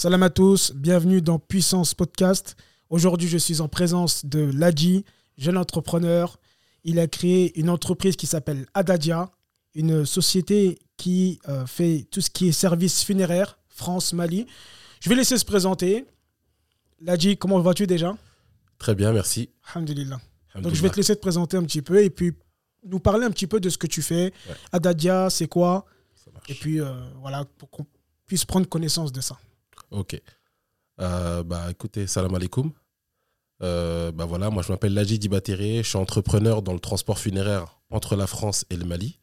Salam à tous, bienvenue dans Puissance Podcast. Aujourd'hui, je suis en présence de Ladji, jeune entrepreneur. Il a créé une entreprise qui s'appelle Adadia, une société qui euh, fait tout ce qui est service funéraire, France, Mali. Je vais laisser se présenter. Ladji, comment vas-tu déjà? Très bien, merci. Alhamdulillah. Donc je vais te laisser te présenter un petit peu et puis nous parler un petit peu de ce que tu fais. Adadia, c'est quoi? Et puis euh, voilà, pour qu'on puisse prendre connaissance de ça. Ok. Euh, bah écoutez, salam alaikum. Euh, bah voilà, moi je m'appelle Laji Dibatere, je suis entrepreneur dans le transport funéraire entre la France et le Mali.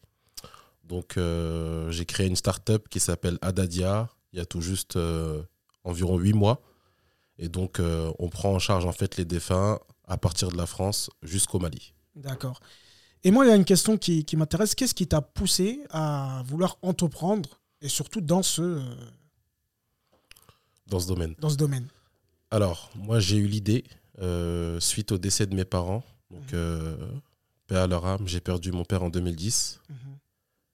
Donc euh, j'ai créé une start-up qui s'appelle Adadia il y a tout juste environ 8 mois. Et donc on prend en charge en fait les défunts à partir de la France jusqu'au Mali. D'accord. Et moi il y a une question qui m'intéresse. Qu'est-ce qui t'a poussé à vouloir entreprendre et surtout dans ce dans ce domaine Dans ce domaine. Alors, moi, j'ai eu l'idée euh, suite au décès de mes parents. Donc, mhm. euh, père à leur âme, j'ai perdu mon père en 2010. Mhm.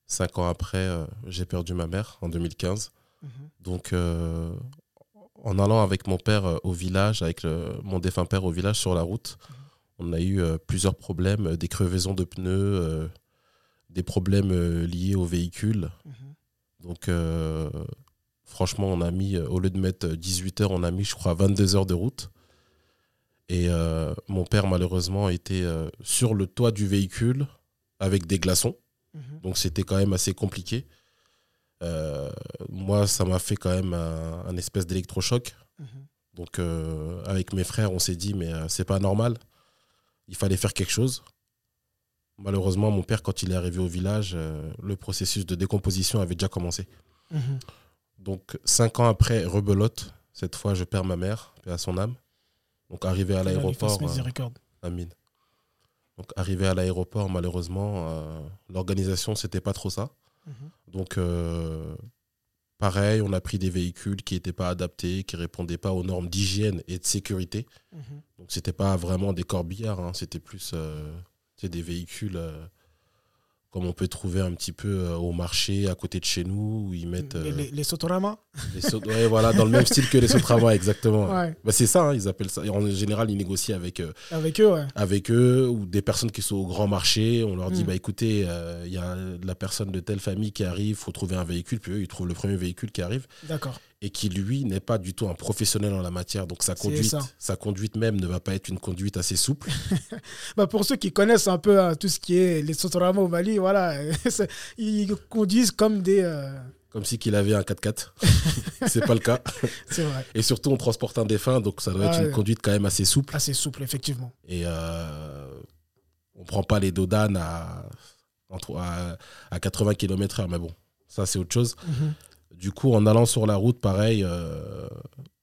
Cinq ans après, euh, j'ai perdu ma mère en 2015. Mhm. Donc, en allant avec mon père au village, avec mon défunt père au village sur la route, on a eu plusieurs problèmes, des crevaisons de pneus, des problèmes liés au véhicule. Donc, Franchement, on a mis, euh, au lieu de mettre 18 heures, on a mis, je crois, 22 heures de route. Et euh, mon père, malheureusement, était euh, sur le toit du véhicule avec des glaçons. Mhm. Donc, c'était quand même assez compliqué. moi, ça m'a fait quand même un, espèce d'électrochoc. Mhm. Donc, avec mes frères, on s'est dit, mais c'est pas normal. Il fallait faire quelque chose. Malheureusement, mon père, quand il est arrivé au village, le processus de décomposition avait déjà commencé. Mhm. Donc, cinq ans après, rebelote. Cette fois, je perds ma mère, à son âme. Donc, arrivé à l'aéroport. Euh, Amine. Donc, arrivé à l'aéroport, malheureusement, euh, l'organisation, c'était pas trop ça. Mhm. Donc, euh, pareil, on a pris des véhicules qui n'étaient pas adaptés, qui répondaient pas aux normes d'hygiène et de sécurité. Donc, mhm. Donc, c'était pas vraiment des corbillards, hein. c'était plus des véhicules comme on peut trouver un petit peu euh, au marché à côté de chez nous, où ils mettent. les, les, les les voilà, dans le même style que les Sotorama, exactement. Bah, c'est ça, hein, ils appellent ça. En général, ils négocient avec, euh, avec eux, ouais. Avec eux, ou des personnes qui sont au grand marché. On leur dit, mm. bah écoutez, euh, il y a la personne de telle famille qui arrive, il faut trouver un véhicule, puis eux, ils trouvent le premier véhicule qui arrive. D'accord et qui lui n'est pas du tout un professionnel en la matière. Donc sa conduite, sa conduite même ne va pas être une conduite assez souple. bah pour ceux qui connaissent un peu hein, tout ce qui est les Sotorama au Mali, voilà, ils conduisent comme des... Euh, comme si qu'il avait un 4x4. c'est pas le cas. C'est vrai. Et surtout, on transporte un défunt, donc ça doit être une conduite quand même assez souple. Assez souple, effectivement. Et euh, on prend pas les dodanes à, à, à 80 km/h, mais bon, ça c'est autre chose. Mhm. Du coup, en allant sur la route, pareil, euh,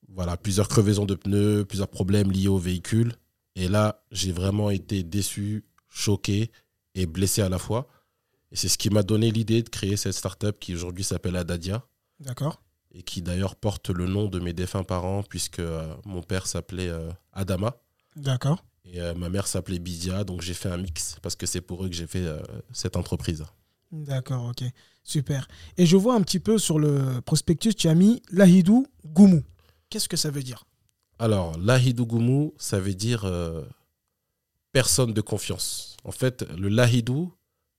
voilà, plusieurs crevaisons de pneus, plusieurs problèmes liés au véhicule. Et là, j'ai vraiment été déçu, choqué et blessé à la fois. Et c'est ce qui m'a donné l'idée de créer cette startup qui aujourd'hui s'appelle Adadia. D'accord. Et qui d'ailleurs porte le nom de mes défunts parents, puisque euh, mon père s'appelait euh, Adama. D'accord. Et ma mère s'appelait Bidia, donc j'ai fait un mix parce que c'est pour eux que j'ai fait cette entreprise. D'accord, ok. Super. Et je vois un petit peu sur le prospectus, tu as mis Lahidou Goumou. Qu'est-ce que ça veut dire? Alors, Lahidou Goumou, ça veut dire euh, personne de confiance. En fait, le Lahidou,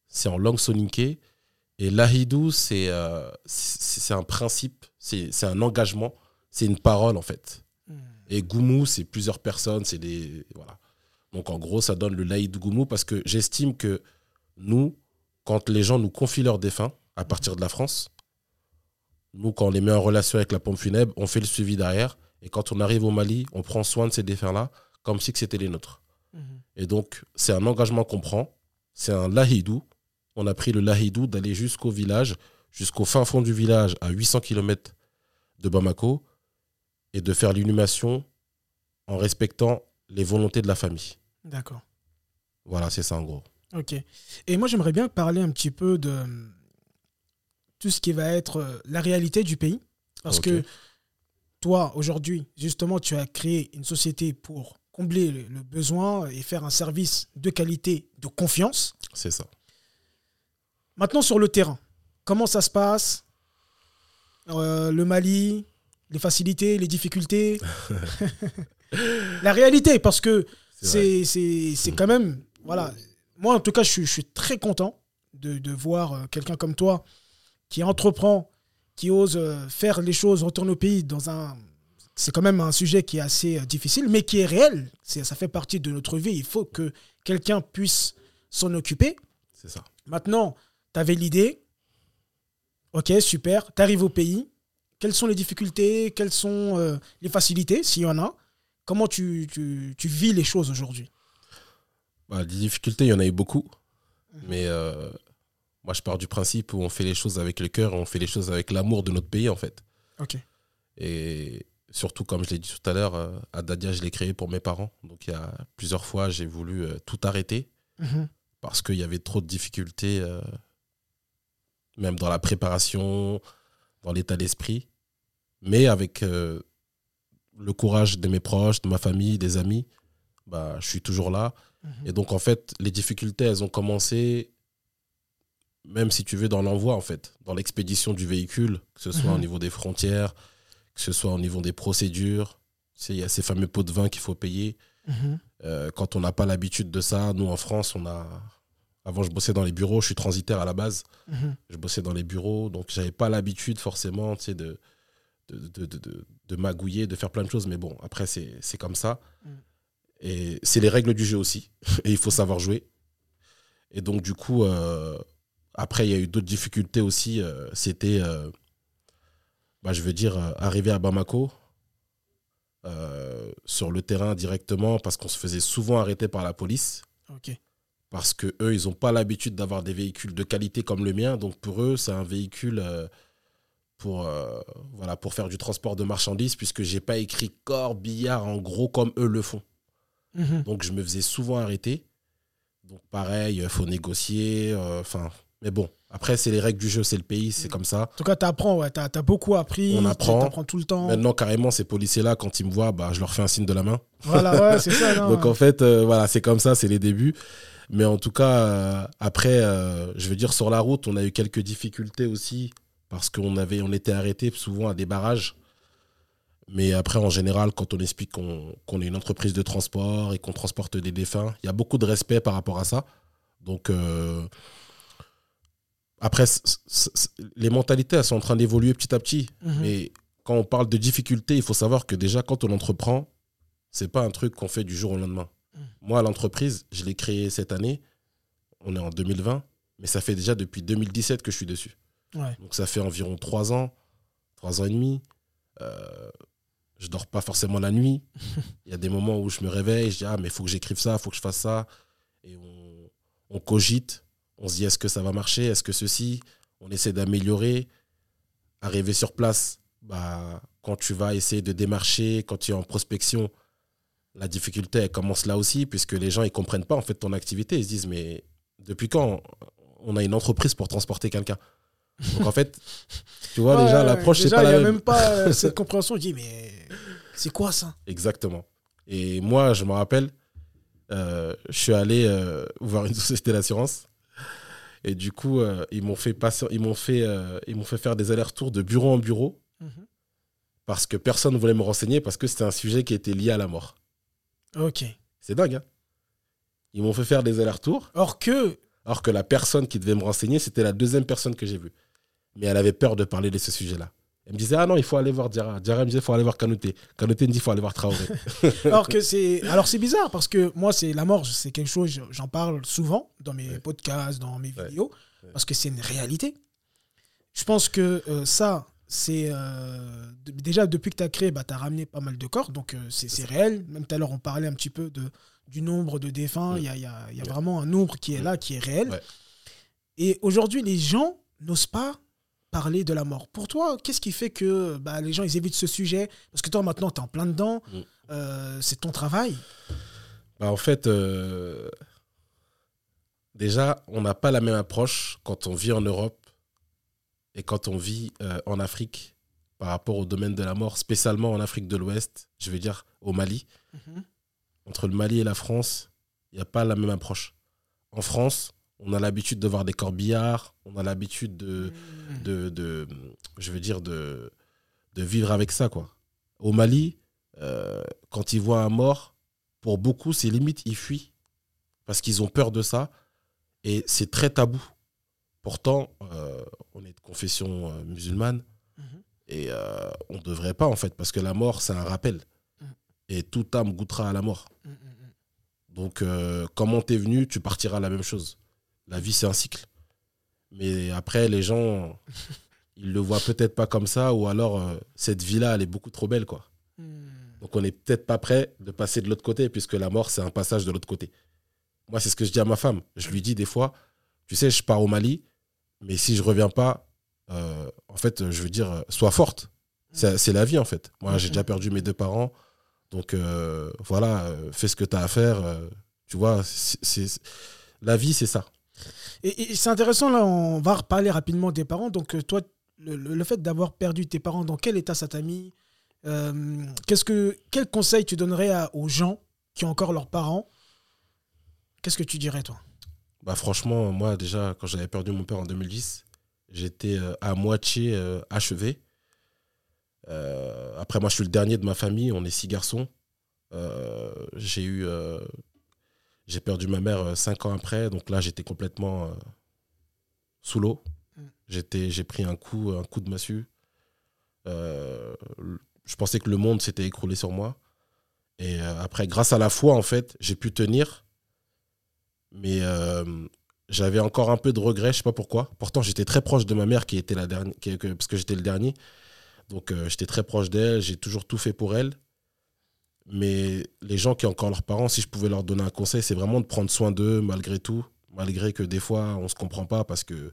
c'est en langue soninké. Et Lahidou, c'est euh, un principe, c'est un engagement, c'est une parole, en fait. Hmm. Et Goumou, c'est plusieurs personnes, c'est des. Voilà. Donc, en gros, ça donne le Lahidou Goumou parce que j'estime que nous, quand les gens nous confient leurs défunts à partir de la France, nous, quand on les met en relation avec la pompe funèbre, on fait le suivi derrière. Et quand on arrive au Mali, on prend soin de ces défunts-là comme si c'était les nôtres. Mhm. Et donc, c'est un engagement qu'on prend. C'est un lahidou. On a pris le lahidou d'aller jusqu'au village, jusqu'au fin fond du village, à 800 km de Bamako, et de faire l'inhumation en respectant les volontés de la famille. D'accord. Voilà, c'est ça en gros. Ok. Et moi, j'aimerais bien parler un petit peu de tout ce qui va être euh, la réalité du pays. Parce que toi, aujourd'hui, justement, tu as créé une société pour combler le, besoin et faire un service de qualité, de confiance. C'est ça. Maintenant, sur le terrain, comment ça se passe? Euh, Le Mali, les facilités, les difficultés? la réalité, parce que c'est c'est quand même. Voilà. Moi, en tout cas, je suis, je suis très content de, de voir euh, quelqu'un comme toi qui entreprend, qui ose euh, faire les choses, retourner au pays dans un. C'est quand même un sujet qui est assez euh, difficile, mais qui est réel. Ça fait partie de notre vie. Il faut que quelqu'un puisse s'en occuper. C'est ça. Maintenant, tu avais l'idée. Ok, super. Tu arrives au pays. Quelles sont les difficultés? Quelles sont les facilités, s'il y en a? Comment tu, tu, tu vis les choses aujourd'hui? Bah, Les difficultés, il y en a eu beaucoup. Mhm. Mais euh, moi, je pars du principe où on fait les choses avec le cœur, on fait les choses avec l'amour de notre pays, en fait. Ok. Et surtout, comme je l'ai dit tout à l'heure, euh, Adadia, je l'ai créé pour mes parents. Donc, il y a plusieurs fois, j'ai voulu euh, tout arrêter mhm. parce qu'il y avait trop de difficultés, même dans la préparation, dans l'état d'esprit. Mais avec le courage de mes proches, de ma famille, des amis, bah, je suis toujours là. Mhm. Et donc, en fait, les difficultés, elles ont commencé, même si tu veux, dans l'envoi, en fait, dans l'expédition du véhicule, que ce soit au mhm. niveau des frontières, que ce soit au niveau des procédures. Il y a ces fameux pots de vin qu'il faut payer. Mhm. Euh, quand on n'a pas l'habitude de ça, nous, en France, on a. Avant, je bossais dans les bureaux, je suis transitaire à la base. Je bossais dans les bureaux, donc j'avais pas l'habitude forcément de, de, de, de, magouiller, de faire plein de choses. Mais bon, après, c'est comme ça. Et c'est les règles du jeu aussi. Et il faut savoir jouer. Et donc, du coup, euh, après, il y a eu d'autres difficultés aussi. Euh, c'était, euh, bah, je veux dire, arriver à Bamako, sur le terrain directement, parce qu'on se faisait souvent arrêter par la police. Parce que eux, ils n'ont pas l'habitude d'avoir des véhicules de qualité comme le mien. Donc, pour eux, c'est un véhicule pour, euh, voilà, pour faire du transport de marchandises, puisque j'ai pas écrit corps, billard en gros comme eux le font. Mhm. Donc je me faisais souvent arrêter. Donc pareil, il faut négocier. Euh, enfin, mais bon, après, c'est les règles du jeu, c'est le pays, c'est comme ça. En tout cas, tu apprends, ouais, tu as, beaucoup appris. On apprend. apprends tout le temps. Maintenant, carrément, ces policiers-là, quand ils me voient, bah, je leur fais un signe de la main. Voilà, ouais, c'est ça. Donc en fait, euh, voilà, c'est comme ça, c'est les débuts. Mais en tout cas, après, je veux dire, sur la route, on a eu quelques difficultés aussi parce qu'on on était arrêté souvent à des barrages. Mais après, en général, quand on explique qu'on est une entreprise de transport et qu'on transporte des défunts, il y a beaucoup de respect par rapport à ça. Donc, euh, après, les mentalités, elles sont en train d'évoluer petit à petit. Mhm. Mais quand on parle de difficultés, il faut savoir que déjà, quand on entreprend, c'est pas un truc qu'on fait du jour au lendemain. Mhm. Moi, l'entreprise, je l'ai créée cette année. On est en 2020, mais ça fait déjà depuis 2017 que je suis dessus. Donc ça fait environ trois ans, trois ans et demi. Euh, je dors pas forcément la nuit. Il y a des moments où je me réveille, je dis ah mais il faut que j'écrive ça, il faut que je fasse ça. Et on, on cogite, on se dit est-ce que ça va marcher, est-ce que ceci, on essaie d'améliorer. Arriver sur place, bah, quand tu vas essayer de démarcher, quand tu es en prospection, la difficulté elle commence là aussi, puisque les gens ils comprennent pas en fait ton activité. Ils se disent mais depuis quand on a une entreprise pour transporter quelqu'un? Donc en fait, tu vois, déjà, l'approche, c'est pas la même. Il n'y a même pas euh, cette compréhension. Dis, mais c'est quoi ça? Exactement. Et moi, je me rappelle, euh, je suis allé euh, voir une société d'assurance. Et du coup, ils m'ont fait, passer, ils m'ont fait, ils m'ont fait faire des allers-retours de bureau en bureau. Mhm. Parce que personne ne voulait me renseigner, parce que c'était un sujet qui était lié à la mort. Ok. C'est dingue, hein Ils m'ont fait faire des allers-retours. Or que alors que la personne qui devait me renseigner, c'était la deuxième personne que j'ai vue mais elle avait peur de parler de ce sujet-là. Elle me disait, ah non, il faut aller voir Diarra. Diarra me disait, il faut aller voir Kanouté. Kanouté me dit, il faut aller voir Traoré. Alors que c'est, alors c'est bizarre parce que moi, c'est la mort, c'est quelque chose, j'en parle souvent dans mes podcasts, dans mes vidéos, parce que c'est une réalité. Je pense que euh, ça, c'est euh, déjà depuis que tu as créé, bah, tu as ramené pas mal de corps, donc euh, c'est réel. Même tout à l'heure, on parlait un petit peu de, du nombre de défunts. Il y, a, y, a, y, a, vraiment un nombre qui est là, qui est réel. Et aujourd'hui, les gens n'osent pas parler de la mort. Pour toi, qu'est-ce qui fait que bah, les gens ils évitent ce sujet? Parce que toi, maintenant, tu es en plein dedans. Mm. Euh, c'est ton travail. Bah, en fait, euh, déjà, on n'a pas la même approche quand on vit en Europe et quand on vit euh, en Afrique par rapport au domaine de la mort, spécialement en Afrique de l'Ouest, je veux dire au Mali. Mhm. Entre le Mali et la France, il n'y a pas la même approche. En France, on a l'habitude de voir des corbillards, on a l'habitude de, mmh. de, de, je veux dire, de, de vivre avec ça, quoi. Au Mali, euh, quand ils voient un mort, pour beaucoup, c'est limite, ils fuient. Parce qu'ils ont peur de ça. Et c'est très tabou. Pourtant, euh, on est de confession euh, musulmane. Mhm. Et on ne devrait pas, en fait, parce que la mort, c'est un rappel. Mhm. Et toute âme goûtera à la mort. Mm, mm, mm. Donc, comment t'es venu, tu partiras la même chose. La vie, c'est un cycle. Mais après, les gens, ils le voient peut-être pas comme ça, ou alors, euh, cette vie-là, elle est beaucoup trop belle, quoi. Mm. Donc, on n'est peut-être pas prêt de passer de l'autre côté, puisque la mort, c'est un passage de l'autre côté. Moi, c'est ce que je dis à ma femme. Je lui dis des fois, tu sais, je pars au Mali, mais si je reviens pas, euh, en fait, je veux dire, euh, sois forte. C'est c'est la vie, en fait. Moi, j'ai déjà perdu mes deux parents. Donc, euh, voilà, fais ce que tu as à faire. tu vois, c'est la vie, c'est ça. Et, c'est intéressant, là, on va reparler rapidement des parents. Donc, euh, toi, le, fait d'avoir perdu tes parents, dans quel état ça t'a mis Euh, qu'est-ce que, Quel conseil tu donnerais aux gens qui ont encore leurs parents? Qu'est-ce que tu dirais, toi? Bah, franchement, moi, déjà, quand j'avais perdu mon père en 2010, j'étais euh, à moitié achevé. Après, moi, je suis le dernier de ma famille. On est six garçons. J'ai eu. J'ai perdu ma mère euh, cinq ans après. Donc là, j'étais complètement euh, sous l'eau. Mm. J'étais, j'ai pris un coup, un coup de massue. Euh, je pensais que le monde s'était écroulé sur moi. Et euh, après, grâce à la foi, en fait, j'ai pu tenir. Mais j'avais encore un peu de regret, je sais pas pourquoi. Pourtant, j'étais très proche de ma mère, qui était la dernière, qui- parce que j'étais le dernier. Donc, j'étais très proche d'elle. J'ai toujours tout fait pour elle. Mais les gens qui ont encore leurs parents, si je pouvais leur donner un conseil, c'est vraiment de prendre soin d'eux malgré tout. Malgré que des fois, on se comprend pas parce que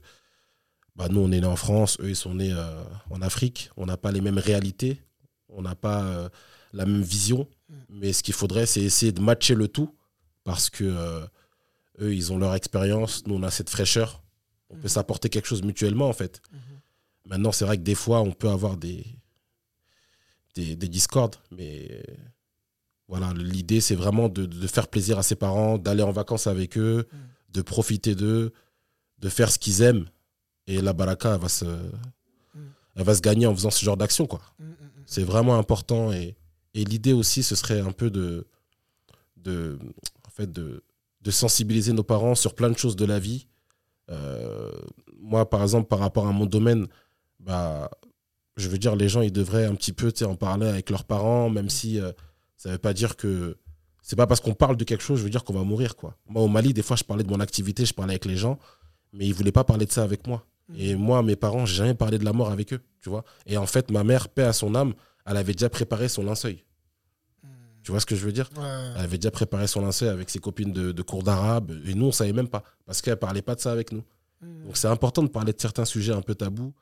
bah, nous, on est nés en France, eux, ils sont nés euh, en Afrique. On n'a pas les mêmes réalités. On n'a pas euh, la même vision. Mais ce qu'il faudrait, c'est essayer de matcher le tout parce que euh, eux, ils ont leur expérience. Nous, on a cette fraîcheur. On peut Mhm. s'apporter quelque chose mutuellement, en fait. Maintenant, c'est vrai que des fois, on peut avoir des, des, des discordes, mais voilà, l'idée, c'est vraiment de, de faire plaisir à ses parents, d'aller en vacances avec eux, Mm. de profiter d'eux, de faire ce qu'ils aiment. Et la baraka, elle va se, elle va se gagner en faisant ce genre d'action, quoi. Mm, mm, mm. C'est vraiment important. Et, et l'idée aussi, ce serait un peu de, de, en fait, de, de sensibiliser nos parents sur plein de choses de la vie. Euh, moi, par exemple, par rapport à mon domaine, bah, je veux dire, les gens, ils devraient un petit peu en parler avec leurs parents, même si euh, ça ne veut pas dire que. C'est pas parce qu'on parle de quelque chose, je veux dire qu'on va mourir, quoi. Moi, au Mali, des fois, je parlais de mon activité, je parlais avec les gens, mais ils voulaient pas parler de ça avec moi. Et moi, mes parents, j'ai jamais parlé de la mort avec eux, tu vois. Et en fait, ma mère, paix à son âme, elle avait déjà préparé son linceul. Tu vois ce que je veux dire? Ouais. Elle avait déjà préparé son linceul avec ses copines de, de cours d'arabe. Et nous, on savait même pas. Parce qu'elle parlait pas de ça avec nous. Mm. Donc c'est important de parler de certains sujets un peu tabous.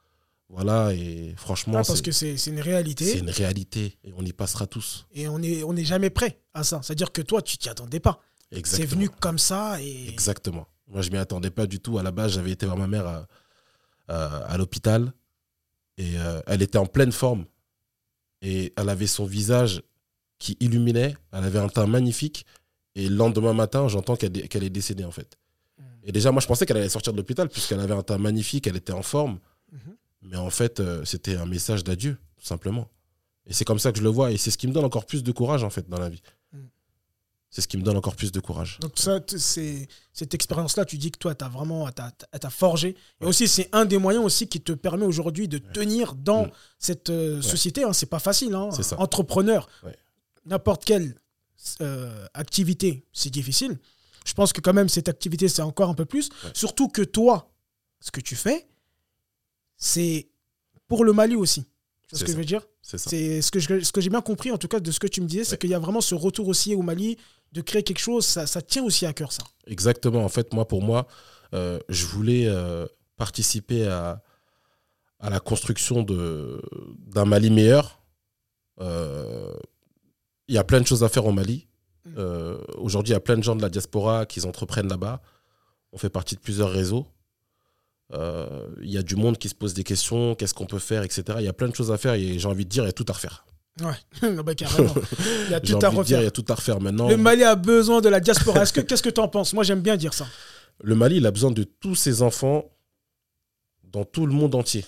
Voilà, et franchement, Ah, parce c'est que c'est c'est une c'est réalité une réalité. Et on y passera tous. et on n'est on n'est jamais prêt à ça. C'est-à-dire que toi, tu t'y attendais pas. C'est venu comme ça et. Exactement. Moi, je m'y attendais pas du tout. À la base, j'avais été voir ma mère à, à- à l'hôpital. Et euh, elle était en pleine forme. Et elle avait son visage qui illuminait. Elle avait un teint magnifique. Et le lendemain matin, j'entends qu'elle est- est décédée, en fait. Mm. Et déjà, moi, je pensais qu'elle allait sortir de l'hôpital, puisqu'elle avait un teint magnifique, elle était en forme. Mhm. Mais en fait, euh, c'était un message d'adieu, tout simplement. Et c'est comme ça que je le vois. Et c'est ce qui me donne encore plus de courage, en fait, dans la vie. Mm. C'est ce qui me donne encore plus de courage. Donc ça, c'est cette expérience-là, tu dis que toi, t'as vraiment, t'as, t'as- forgé. Et aussi, c'est un des moyens aussi qui te permet aujourd'hui de tenir dans Mm. cette euh, société. Hein. C'est pas facile. Hein. C'est. Entrepreneur, n'importe quelle euh, activité, c'est difficile. Je pense que quand même cette activité, c'est encore un peu plus. Surtout que toi, ce que tu fais, c'est pour le Mali aussi. Tu vois ce C'est que je veux dire? C'est c'est ce que je- ce que j'ai bien compris, en tout cas, de ce que tu me disais, c'est Ouais. qu'il y a vraiment ce retour aussi au Mali de créer quelque chose. Ça, ça tient aussi à cœur, ça. Exactement. En fait, moi, pour moi, euh, je voulais euh, participer à, à la construction de- d'un Mali meilleur. Euh, Il y a plein de choses à faire au Mali. Mm. Aujourd'hui, il y a plein de gens de la diaspora qui entreprennent là-bas. On fait partie de plusieurs réseaux. Euh, Il y a du monde qui se pose des questions, qu'est-ce qu'on peut faire, etc. Il y a plein de choses à faire et j'ai envie de dire, il y a tout à refaire. Ouais, bah, carrément. Il y a tout à envie de dire, refaire. il y a tout à refaire maintenant. Le Mali a besoin de la diaspora. Est-ce que qu'est-ce que tu en penses? Moi, j'aime bien dire ça. Le Mali, il a besoin de tous ses enfants dans tout le monde entier.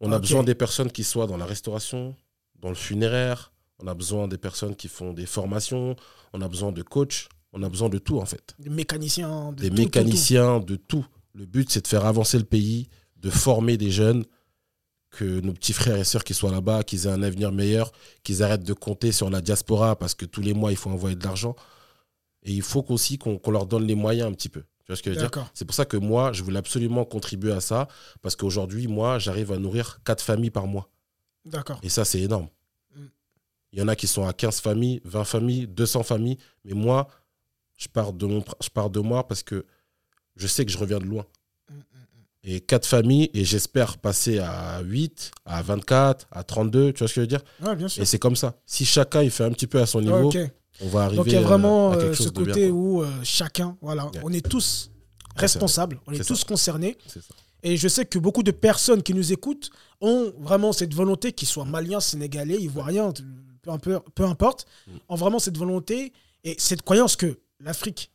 On a besoin des personnes qui soient dans la restauration, dans le funéraire. On a besoin des personnes qui font des formations. On a besoin de coachs. On a besoin de tout, en fait. Des mécaniciens, de Des tout, tout, tout. mécaniciens, de tout. Le but, c'est de faire avancer le pays, de former des jeunes, que nos petits frères et sœurs qui soient là-bas, qu'ils aient un avenir meilleur, qu'ils arrêtent de compter sur la diaspora parce que tous les mois, il faut envoyer de l'argent. Et il faut aussi qu'on leur donne les moyens un petit peu. Tu vois ce que je veux dire? C'est pour ça que moi, je voulais absolument contribuer à ça, parce qu'aujourd'hui, moi, j'arrive à nourrir quatre familles par mois. D'accord. Et ça, c'est énorme. Mm. Il y en a qui sont à 15 familles, 20 familles, 200 familles. Mais moi, je pars de, mon, je pars de moi parce que je sais que je reviens de loin. Mm, Et quatre familles, et j'espère passer à 8, à 24, à 32, tu vois ce que je veux dire? Ouais, bien sûr. Et c'est comme ça. Si chacun il fait un petit peu à son niveau, on va arriver Donc il y a euh, vraiment à euh, ce bien, côté où euh, chacun, voilà, on est tous responsables, on est, tous concernés. Ça. Et je sais que beaucoup de personnes qui nous écoutent ont vraiment cette volonté, qu'ils soient maliens, sénégalais, ivoiriens, peu, peu importe, Mm. ont vraiment cette volonté et cette croyance que l'Afrique, Mm.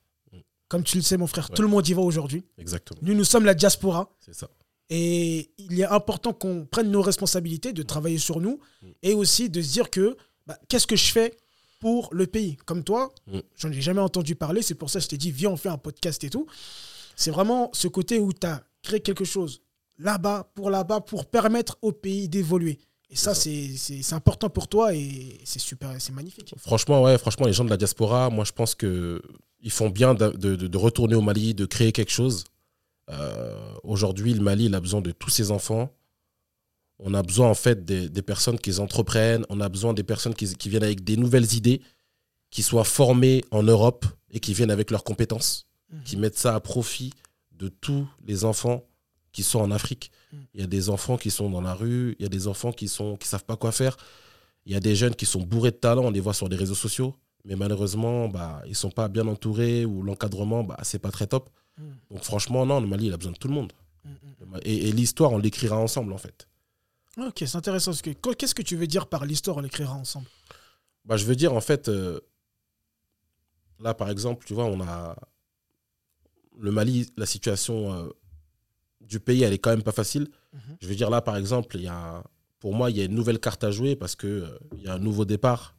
Comme tu le sais mon frère, Ouais. tout le monde y va aujourd'hui. Exactement. Nous, nous sommes la diaspora. C'est ça. Et il est important qu'on prenne nos responsabilités, de travailler sur nous Mm. et aussi de se dire que bah, qu'est-ce que je fais pour le pays? Comme toi, Mm. j'en ai jamais entendu parler, c'est pour ça que je t'ai dit, viens, on fait un podcast et tout. C'est vraiment ce côté où tu as créé quelque chose là-bas, pour là-bas, pour permettre au pays d'évoluer. Et ça, c'est important pour toi et c'est super, c'est magnifique. Franchement, ouais, franchement, les gens de la diaspora, moi, je pense que ils font bien de, de- de retourner au Mali, de créer quelque chose. Euh, Aujourd'hui, le Mali, il a besoin de tous ses enfants. On a besoin, en fait, des, des personnes qui entreprennent. On a besoin des personnes qui, qui viennent avec des nouvelles idées, qui soient formées en Europe et qui viennent avec leurs compétences, Mhm. qui mettent ça à profit de tous les enfants qui sont en Afrique. Il y a des enfants qui sont dans la rue, il y a des enfants qui sont qui savent pas quoi faire. Il y a des jeunes qui sont bourrés de talent, on les voit sur les réseaux sociaux, mais malheureusement, bah, ils sont pas bien entourés ou l'encadrement, bah, c'est pas très top. Mhm. Donc franchement, non, le Mali, il a besoin de tout le monde. Le Ma- Et, et l'histoire, on l'écrira ensemble, en fait. Ok, c'est intéressant. ce que- Qu'est-ce que tu veux dire par l'histoire, on l'écrira ensemble? Bah, je veux dire, en fait, euh, là, par exemple, tu vois, on a le Mali, la situation euh, du pays, elle est quand même pas facile. Mhm. Je veux dire, là, par exemple, il y a, pour moi, il y a une nouvelle carte à jouer parce que euh, il y a un nouveau départ.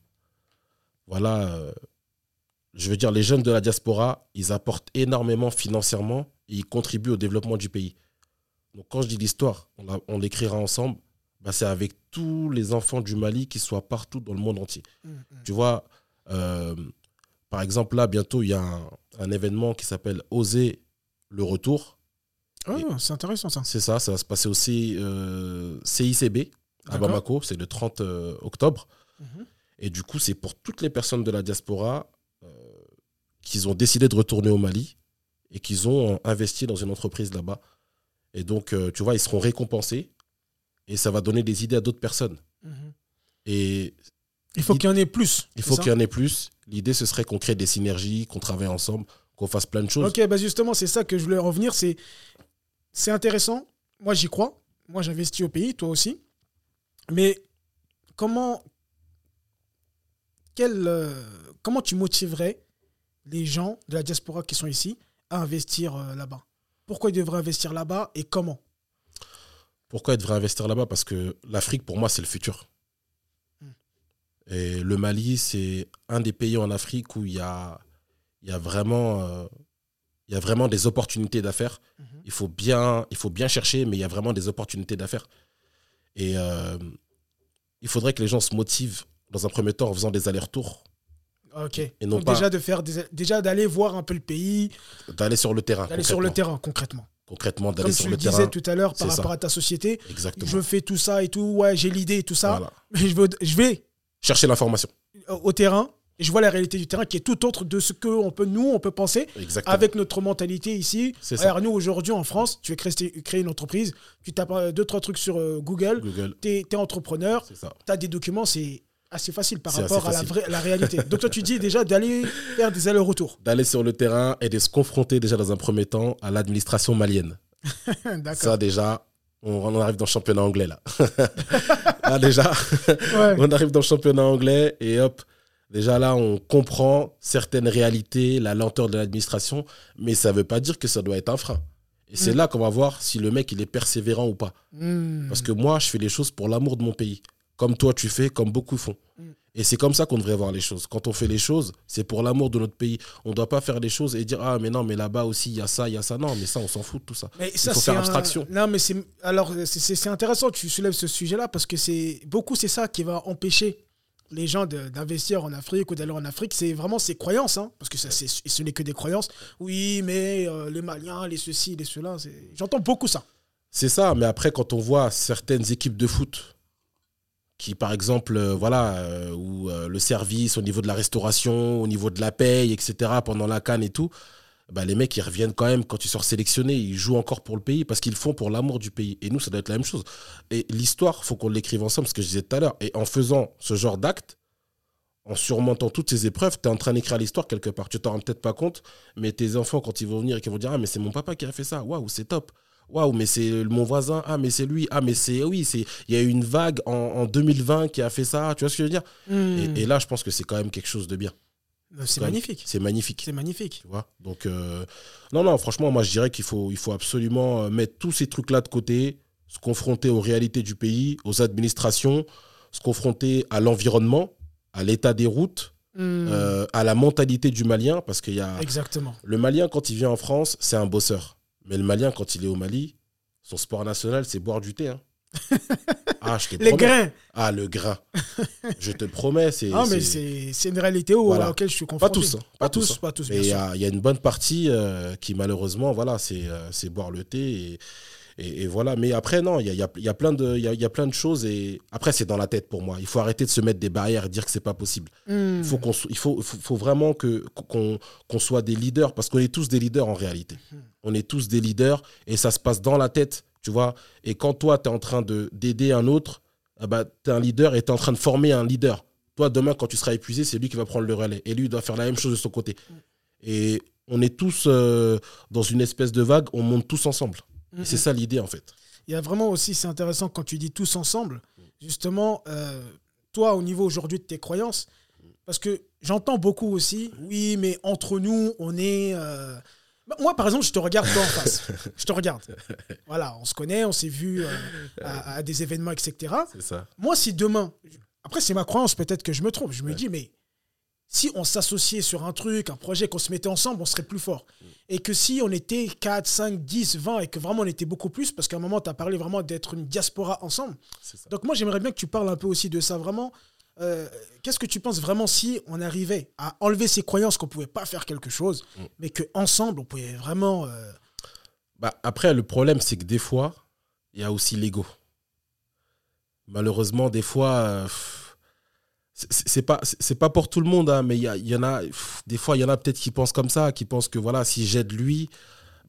Voilà. euh, je veux dire, les jeunes de la diaspora, ils apportent énormément financièrement et ils contribuent au développement du pays. Donc, quand je dis l'histoire, on, l'écrira ensemble, bah, c'est avec tous les enfants du Mali qui soient partout dans le monde entier. Mhm. Tu vois, euh, par exemple, là, bientôt, il y a un, un événement qui s'appelle Oser le retour. Ah, c'est intéressant ça. C'est ça, ça va se passer au C- euh, CICB à. Bamako, c'est le 30 euh, octobre. Mhm. Et du coup, c'est pour toutes les personnes de la diaspora euh, qui ont décidé de retourner au Mali et qui ont investi dans une entreprise là-bas. Et donc, euh, tu vois, ils seront récompensés et ça va donner des idées à d'autres personnes. Mhm. Et Il faut qu'il y en ait plus. il faut qu'il y en ait plus. L'idée, ce serait qu'on crée des synergies, qu'on travaille ensemble, qu'on fasse plein de choses. Ok, bah justement, c'est ça que je voulais revenir. C'est, c'est intéressant. Moi, j'y crois. Moi, j'investis au pays, toi aussi. Mais comment, quel, euh, comment tu motiverais les gens de la diaspora qui sont ici à investir euh, là-bas? Pourquoi ils devraient investir là-bas et comment? Pourquoi ils devraient investir là-bas? Parce que l'Afrique, pour moi, c'est le futur. Hmm. Et le Mali, c'est un des pays en Afrique où il y a, il y a, vraiment, euh, il y a vraiment des opportunités d'affaires. Mhm. Il, faut bien, il faut bien chercher, mais il y a vraiment des opportunités d'affaires. Et euh, il faudrait que les gens se motivent dans un premier temps en faisant des allers-retours, Ok. non Donc pas- déjà de faire des- déjà d'aller voir un peu le pays, d'aller sur le terrain. d'aller sur le terrain concrètement. Concrètement, d'aller Comme sur tu le le disais terrain. tout à l'heure par rapport ça. à ta société, Exactement. je fais tout ça et tout, ouais, j'ai l'idée et tout ça, Voilà. mais je vais, je vais Chercher l'information. au au terrain et je vois la réalité du terrain qui est tout autre de ce que on peut, nous, on peut penser Exactement. avec notre mentalité ici. C'est ça. Alors nous, aujourd'hui en France, tu veux créer, créer une entreprise, tu tapes euh, deux, trois trucs sur euh, Google, Google, tu es, entrepreneur, tu as des documents, c'est assez facile par rapport à la, facile. vraie, la réalité. Donc toi, tu dis déjà d'aller faire des allers-retours. D'aller sur le terrain et de se confronter déjà dans un premier temps à l'administration malienne. D'accord. Ça déjà, on, on arrive dans le championnat anglais là. là déjà, Ouais. on arrive dans le championnat anglais et hop, déjà là on comprend certaines réalités, la lenteur de l'administration, mais ça ne veut pas dire que ça doit être un frein. Et c'est Mm. là qu'on va voir si le mec il est persévérant ou pas. Hmm. Parce que moi, je fais les choses pour l'amour de mon pays. Comme toi, tu fais, comme beaucoup font. Mm. Et c'est comme ça qu'on devrait voir les choses. Quand on fait les choses, c'est pour l'amour de notre pays. On ne doit pas faire les choses et dire Ah, mais non, mais là-bas aussi, il y a ça, il y a ça. Non, mais ça, on s'en fout de tout ça. Mais ça, faut c'est faire un- abstraction. Non, mais c'est alors c'est- intéressant tu soulèves ce sujet-là parce que c'est beaucoup c'est ça qui va empêcher les gens d'investir en Afrique ou d'aller en Afrique. C'est vraiment ces croyances, hein, parce que ça, ce n'est que des croyances. Oui, mais euh, les Maliens, les ceci, les cela. J'entends beaucoup ça. C'est ça, mais après, quand on voit certaines équipes de foot qui, par exemple, euh, voilà, euh, où le service au niveau de la restauration, au niveau de la paye, etc., pendant la canne et tout, bah, les mecs, ils reviennent quand même quand ils sont sélectionnés, ils jouent encore pour le pays parce qu'ils font pour l'amour du pays. Et nous, ça doit être la même chose. Et l'histoire, faut qu'on l'écrive ensemble, ce que je disais tout à l'heure. Et en faisant ce genre d'acte, en surmontant toutes ces épreuves, tu es en train d'écrire l'histoire quelque part. Tu t'en rends peut-être pas compte, mais tes enfants, quand ils vont venir et qu'ils vont dire Ah, mais c'est mon papa qui a fait ça, waouh, c'est top. Waouh, mais c'est mon voisin, ah, mais c'est lui, ah, mais c'est. Oui, c'est il y a eu une vague en, en 2020 qui a fait ça, tu vois ce que je veux dire? Et, et là, je pense que c'est quand même quelque chose de bien. C'est quand même- magnifique. C'est magnifique. C'est magnifique. Tu vois Donc, euh, non, non, franchement, moi, je dirais qu'il faut, il faut absolument euh, mettre tous ces trucs-là de côté, se confronter aux réalités du pays, aux administrations, se confronter à l'environnement, à l'état des routes, Hmm. euh, à la mentalité du Malien, parce qu'il y a. Exactement. Le Malien, quand il vient en France, c'est un bosseur. Mais le Malien, quand il est au Mali, son sport national, c'est boire du thé. hein. Ah, je te Les promets. grains. Ah, le grain. je te promets, c'est. Ah, mais c'est- c'est une réalité où, Voilà. à laquelle je suis Pas confronté. tous, hein, Pas, pas tous, hein. pas tous, bien il y sûr. a, il y a une bonne partie euh, qui, malheureusement, voilà, c'est euh, c'est boire le thé. Et, et, et voilà. Mais après, non, il y a, il y a- il y a plein de- il y a, il y a plein de choses. Et après, c'est dans la tête pour moi. Il faut arrêter de se mettre des barrières et dire que c'est pas possible. Hmm. Il faut, qu'on so- il faut, faut, faut vraiment que- qu'on qu'on soit des leaders, parce qu'on est tous des leaders en réalité. On est tous des leaders et ça se passe dans la tête, tu vois. Et quand toi, tu es en train de- d'aider un autre, ah bah, tu es un leader et tu es en train de former un leader. Toi, demain, quand tu seras épuisé, c'est lui qui va prendre le relais. Et lui, il doit faire la même chose de son côté. Et on est tous euh, dans une espèce de vague, on monte tous ensemble. C'est ça l'idée, en fait. Il y a vraiment aussi, c'est intéressant quand tu dis tous ensemble, justement, euh, toi, au niveau aujourd'hui de tes croyances, parce que j'entends beaucoup aussi, oui, mais entre nous, on est. euh, Moi, par exemple, je te regarde toi en face. Je te regarde. Voilà, on se connaît, on s'est vu euh, à, à des événements, etc. C'est ça. Moi, si demain, après, c'est ma croyance, peut-être que je me trompe, je me dis, mais si on s'associait sur un truc, un projet, qu'on se mettait ensemble, on serait plus fort. Et que si on était 4, 5, 10, 20, et que vraiment on était beaucoup plus, parce qu'à un moment, tu as parlé vraiment d'être une diaspora ensemble. C'est ça. Donc moi, j'aimerais bien que tu parles un peu aussi de ça, vraiment. Euh, Qu'est-ce que tu penses vraiment si on arrivait à enlever ces croyances qu'on pouvait pas faire quelque chose, Mm. mais qu'ensemble, on pouvait vraiment... euh, Bah, après, le problème, c'est que des fois, il y a aussi l'ego. Malheureusement, des fois, euh, c'est pas, c'est- c'est pas pour tout le monde, hein, mais il y, en a, pff, des fois, il y en a peut-être qui pensent comme ça, qui pensent que voilà, si j'aide lui,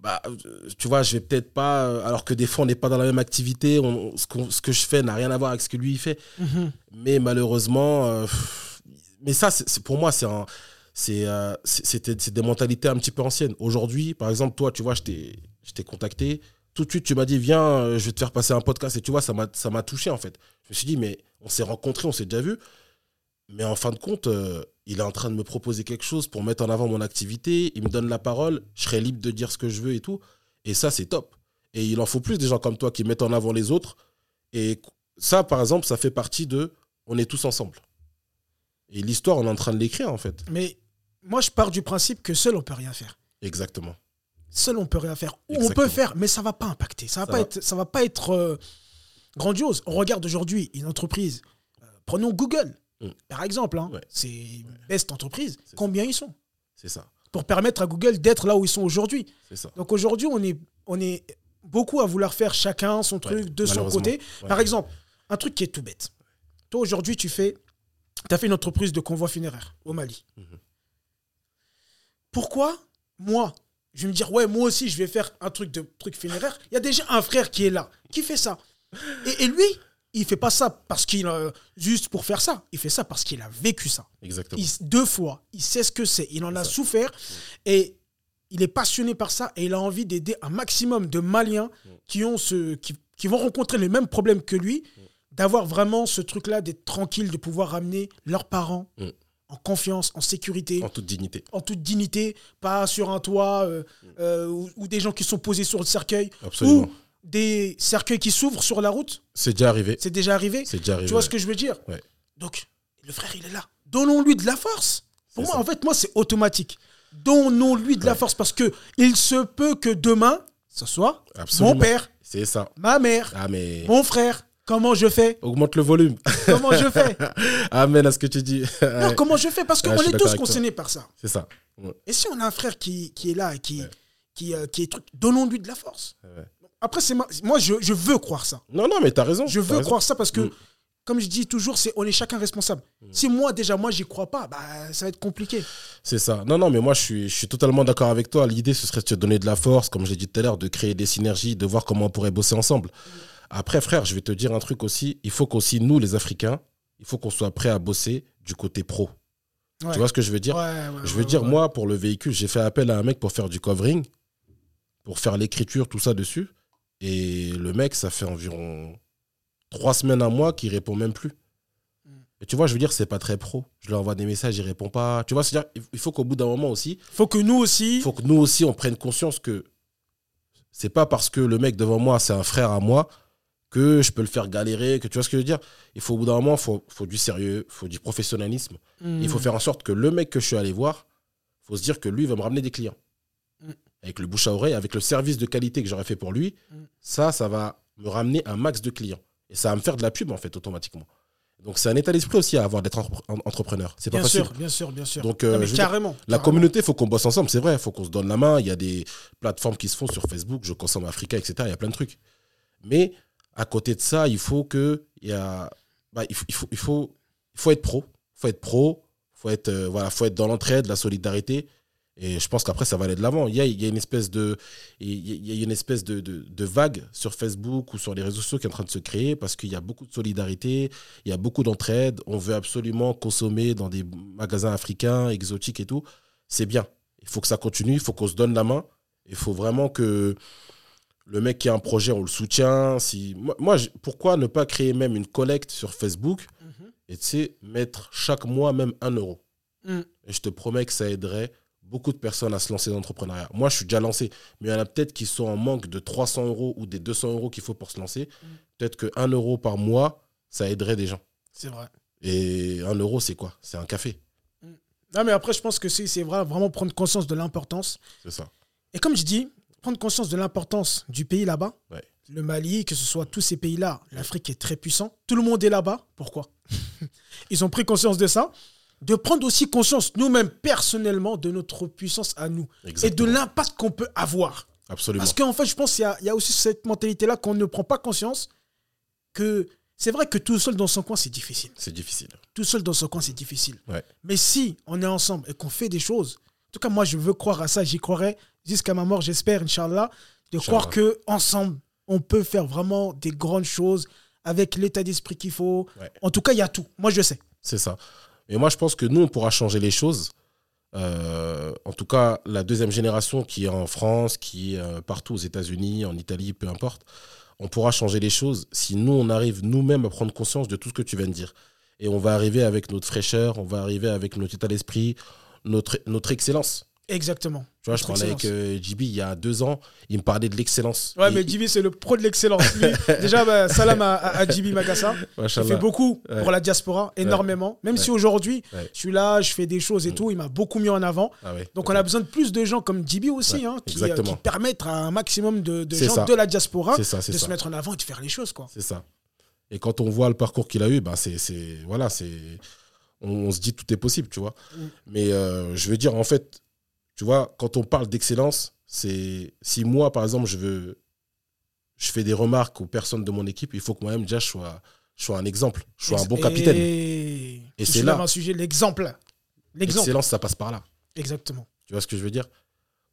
bah, euh, tu vois, je vais peut-être pas, euh, alors que des fois, on n'est pas dans la même activité, on- ce, qu'on- ce que je fais n'a rien à voir avec ce que lui il fait. Mais malheureusement, euh, mais ça, c'est pour moi, c'est un- c'est euh, des mentalités un petit peu anciennes. Aujourd'hui, par exemple, toi, tu vois, je t'ai contacté. Tout de suite, tu m'as dit, viens, je vais te faire passer un podcast. Et tu vois, ça m'a ça m'a touché, en fait. Je me suis dit, mais on s'est rencontrés, on s'est déjà vu. Mais en fin de compte, euh, il est en train de me proposer quelque chose pour mettre en avant mon activité. Il me donne la parole. Je serai libre de dire ce que je veux et tout. Et ça, c'est top. Et il en faut plus des gens comme toi qui mettent en avant les autres. Et ça, par exemple, ça fait partie de on est tous ensemble. Et l'histoire, on est en train de l'écrire, en fait. Mais moi, je pars du principe que seul, on peut rien faire. Exactement. Seul, on peut rien faire. Ou on peut faire, mais ça va pas impacter. Ça va Ça pas va. être, ça va pas être euh, grandiose. On regarde aujourd'hui une entreprise. euh, prenons Google, Mm. par exemple. hein. Ouais. C'est une best entreprise. Combien ils sont C'est ça. Pour permettre à Google d'être là où ils sont aujourd'hui. C'est ça. Donc aujourd'hui, on est, on est beaucoup à vouloir faire chacun son truc Ouais, de son côté. Ouais. Par exemple, un truc qui est tout bête. Toi, aujourd'hui, tu fais. Tu as fait une entreprise de convoi funéraire au Mali. Mhm. Pourquoi, moi, je vais me dire, ouais, moi aussi, je vais faire un truc de truc funéraire. Il y a déjà un frère qui est là, qui fait ça. Et, et lui, il fait pas ça parce qu'il euh, juste pour faire ça. Il fait ça parce qu'il a vécu ça. Exactement. Il- deux fois, il sait ce que c'est, il en a souffert et il est passionné par ça et il a envie d'aider un maximum de Maliens qui ont ce qui, qui vont rencontrer les mêmes problèmes que lui, d'avoir vraiment ce truc-là, d'être tranquille, de pouvoir ramener leurs parents Mm. en confiance, en sécurité, En toute dignité. en toute dignité, pas sur un toit euh, euh, ou, ou des gens qui sont posés sur le cercueil Absolument. ou des cercueils qui s'ouvrent sur la route. C'est déjà arrivé. C'est déjà arrivé. C'est déjà arrivé. Tu vois ce que je veux dire Ouais. Donc, le frère, il est là. Donnons-lui de la force. Pour moi, ça. en fait, moi, c'est automatique. Donnons-lui de la force parce que il se peut que demain, ce soit Absolument. mon père, C'est ça. ma mère, Ah, mais. mon frère. Comment je fais? Augmente le volume. Comment je fais? Amen à ce que tu dis. Non, comment je fais? Parce qu'on est tous concernés par ça. C'est ça. Et si on a un frère qui, qui est là et qui, qui, euh, qui est truc, donnons-lui de la force. Après, c'est ma- moi, je, je veux croire ça. Non, non, mais t'as raison. Je veux raison. croire ça parce que, Mm. comme je dis toujours, c'est on est chacun responsable. Si moi, déjà, moi, j'y crois pas, bah, ça va être compliqué. C'est ça. Non, non, mais moi, je suis, je suis totalement d'accord avec toi. L'idée, ce serait de te donner de la force, comme je l'ai dit tout à l'heure, de créer des synergies, de voir comment on pourrait bosser ensemble. Après, frère, je vais te dire un truc aussi. Il faut qu'aussi, nous, les Africains, il faut qu'on soit prêt à bosser du côté pro. Ouais. Tu vois ce que je veux dire? Ouais, ouais, Je veux dire, moi, pour le véhicule, j'ai fait appel à un mec pour faire du covering, pour faire l'écriture, tout ça dessus. Et le mec, ça fait environ trois semaines à mois qu'il répond même plus. Et tu vois, je veux dire, c'est pas très pro. Je lui envoie des messages, il répond pas. Tu vois, c'est-à-dire, il faut qu'au bout d'un moment aussi, Faut que nous aussi. il faut que nous aussi, on prenne conscience que c'est pas parce que le mec devant moi, c'est un frère à moi, que je peux le faire galérer, que tu vois ce que je veux dire? Il faut au bout d'un moment, il faut, faut du sérieux, il faut du professionnalisme. Il faut faire en sorte que le mec que je suis allé voir, faut se dire que lui va me ramener des clients. Mm. Avec le bouche à oreille, avec le service de qualité que j'aurais fait pour lui, Mm. ça, ça va me ramener un max de clients. Et ça va me faire de la pub, en fait, automatiquement. Donc, c'est un état d'esprit aussi à avoir d'être entre- en- entrepreneur. C'est pas Bien facile. sûr, bien sûr, bien sûr. Donc, Non, euh, mais dire, carrément. La carrément. communauté, il faut qu'on bosse ensemble, c'est vrai. Il faut qu'on se donne la main. Il y a des plateformes qui se font sur Facebook, je consomme Africa, etc. Il y a plein de trucs. Mais à côté de ça, il faut que il y a, bah, il faut, il faut, il faut, il faut être pro. Il faut être pro. Il faut être, euh, voilà, faut être dans l'entraide, la solidarité. Et je pense qu'après, ça va aller de l'avant. Il y a, il y a une espèce de, il y a- une espèce de, de, de vague sur Facebook ou sur les réseaux sociaux qui est en train de se créer parce qu'il y a beaucoup de solidarité, il y a beaucoup d'entraide. On veut absolument consommer dans des magasins africains, exotiques et tout. C'est bien. Il faut que ça continue. Il faut qu'on se donne la main. Il faut vraiment que le mec qui a un projet, on le soutient. Si... Moi, pourquoi ne pas créer même une collecte sur Facebook Mhm. et tu sais, mettre chaque mois même un euro? Mm. Et je te promets que ça aiderait beaucoup de personnes à se lancer dans l'entrepreneuriat. Moi, je suis déjà lancé, mais il y en a peut-être qui sont en manque de 300 euros ou des 200 euros qu'il faut pour se lancer. Mm. Peut-être que 1 euro par mois, ça aiderait des gens. C'est vrai. Et 1 euro, c'est quoi? C'est un café. Non, mais après, je pense que c'est c'est vrai, vraiment prendre conscience de l'importance. C'est ça. Et comme je dis, prendre conscience de l'importance du pays là-bas. Ouais. Le Mali, que ce soit tous ces pays-là, l'Afrique est très puissant. Tout le monde est là-bas. Pourquoi? Ils ont pris conscience de ça. De prendre aussi conscience nous-mêmes personnellement de notre puissance à nous et de l'impact qu'on peut avoir. Absolument. Parce qu'en fait, je pense qu'il y y a aussi cette mentalité-là qu'on ne prend pas conscience que c'est vrai que tout seul dans son coin, c'est difficile. C'est difficile. Tout seul dans son coin, c'est difficile. Ouais. Mais si on est ensemble et qu'on fait des choses, en tout cas, moi, je veux croire à ça, j'y croirai jusqu'à ma mort, j'espère, Inch'Allah, de croire que ensemble, on peut faire vraiment des grandes choses avec l'état d'esprit qu'il faut. Ouais. En tout cas, il y a tout. Moi, je sais. C'est ça. Et moi, je pense que nous, on pourra changer les choses. Euh, en tout cas, la deuxième génération qui est en France, qui est euh, partout aux États-Unis, en Italie, peu importe, on pourra changer les choses si nous, on arrive nous-mêmes à prendre conscience de tout ce que tu viens de dire. Et on va arriver avec notre fraîcheur, on va arriver avec notre état d'esprit, notre, notre excellence. Exactement. Tu vois, je parlais avec euh, JB il y a deux ans, il me parlait de l'excellence. Ouais, Et- mais Jibi, c'est le pro de l'excellence. Déjà, bah, salam à, à, Magassa. Il fait beaucoup Ouais. pour la diaspora, énormément. Même si aujourd'hui, Ouais. je suis là, je fais des choses et tout, il m'a beaucoup mis en avant. Ah. Donc on a besoin de plus de gens comme Jibi aussi, hein, qui, euh, qui permettent à un maximum de, gens ça. de la diaspora ça, de ça. se mettre en avant et de faire les choses. C'est ça. Et quand on voit le parcours qu'il a eu, ben c'est, c'est, voilà, c'est, on, on se dit tout est possible, tu vois. Mm. Mais euh, je veux dire, en fait, tu vois, quand on parle d'excellence, c'est si moi, par exemple, je veux, je fais des remarques aux personnes de mon équipe, il faut que moi-même déjà je sois, je sois un exemple, je sois un bon capitaine. Et, Et c'est là. un sujet, l'exemple. L'excellence, ça passe par là. Exactement. Tu vois ce que je veux dire?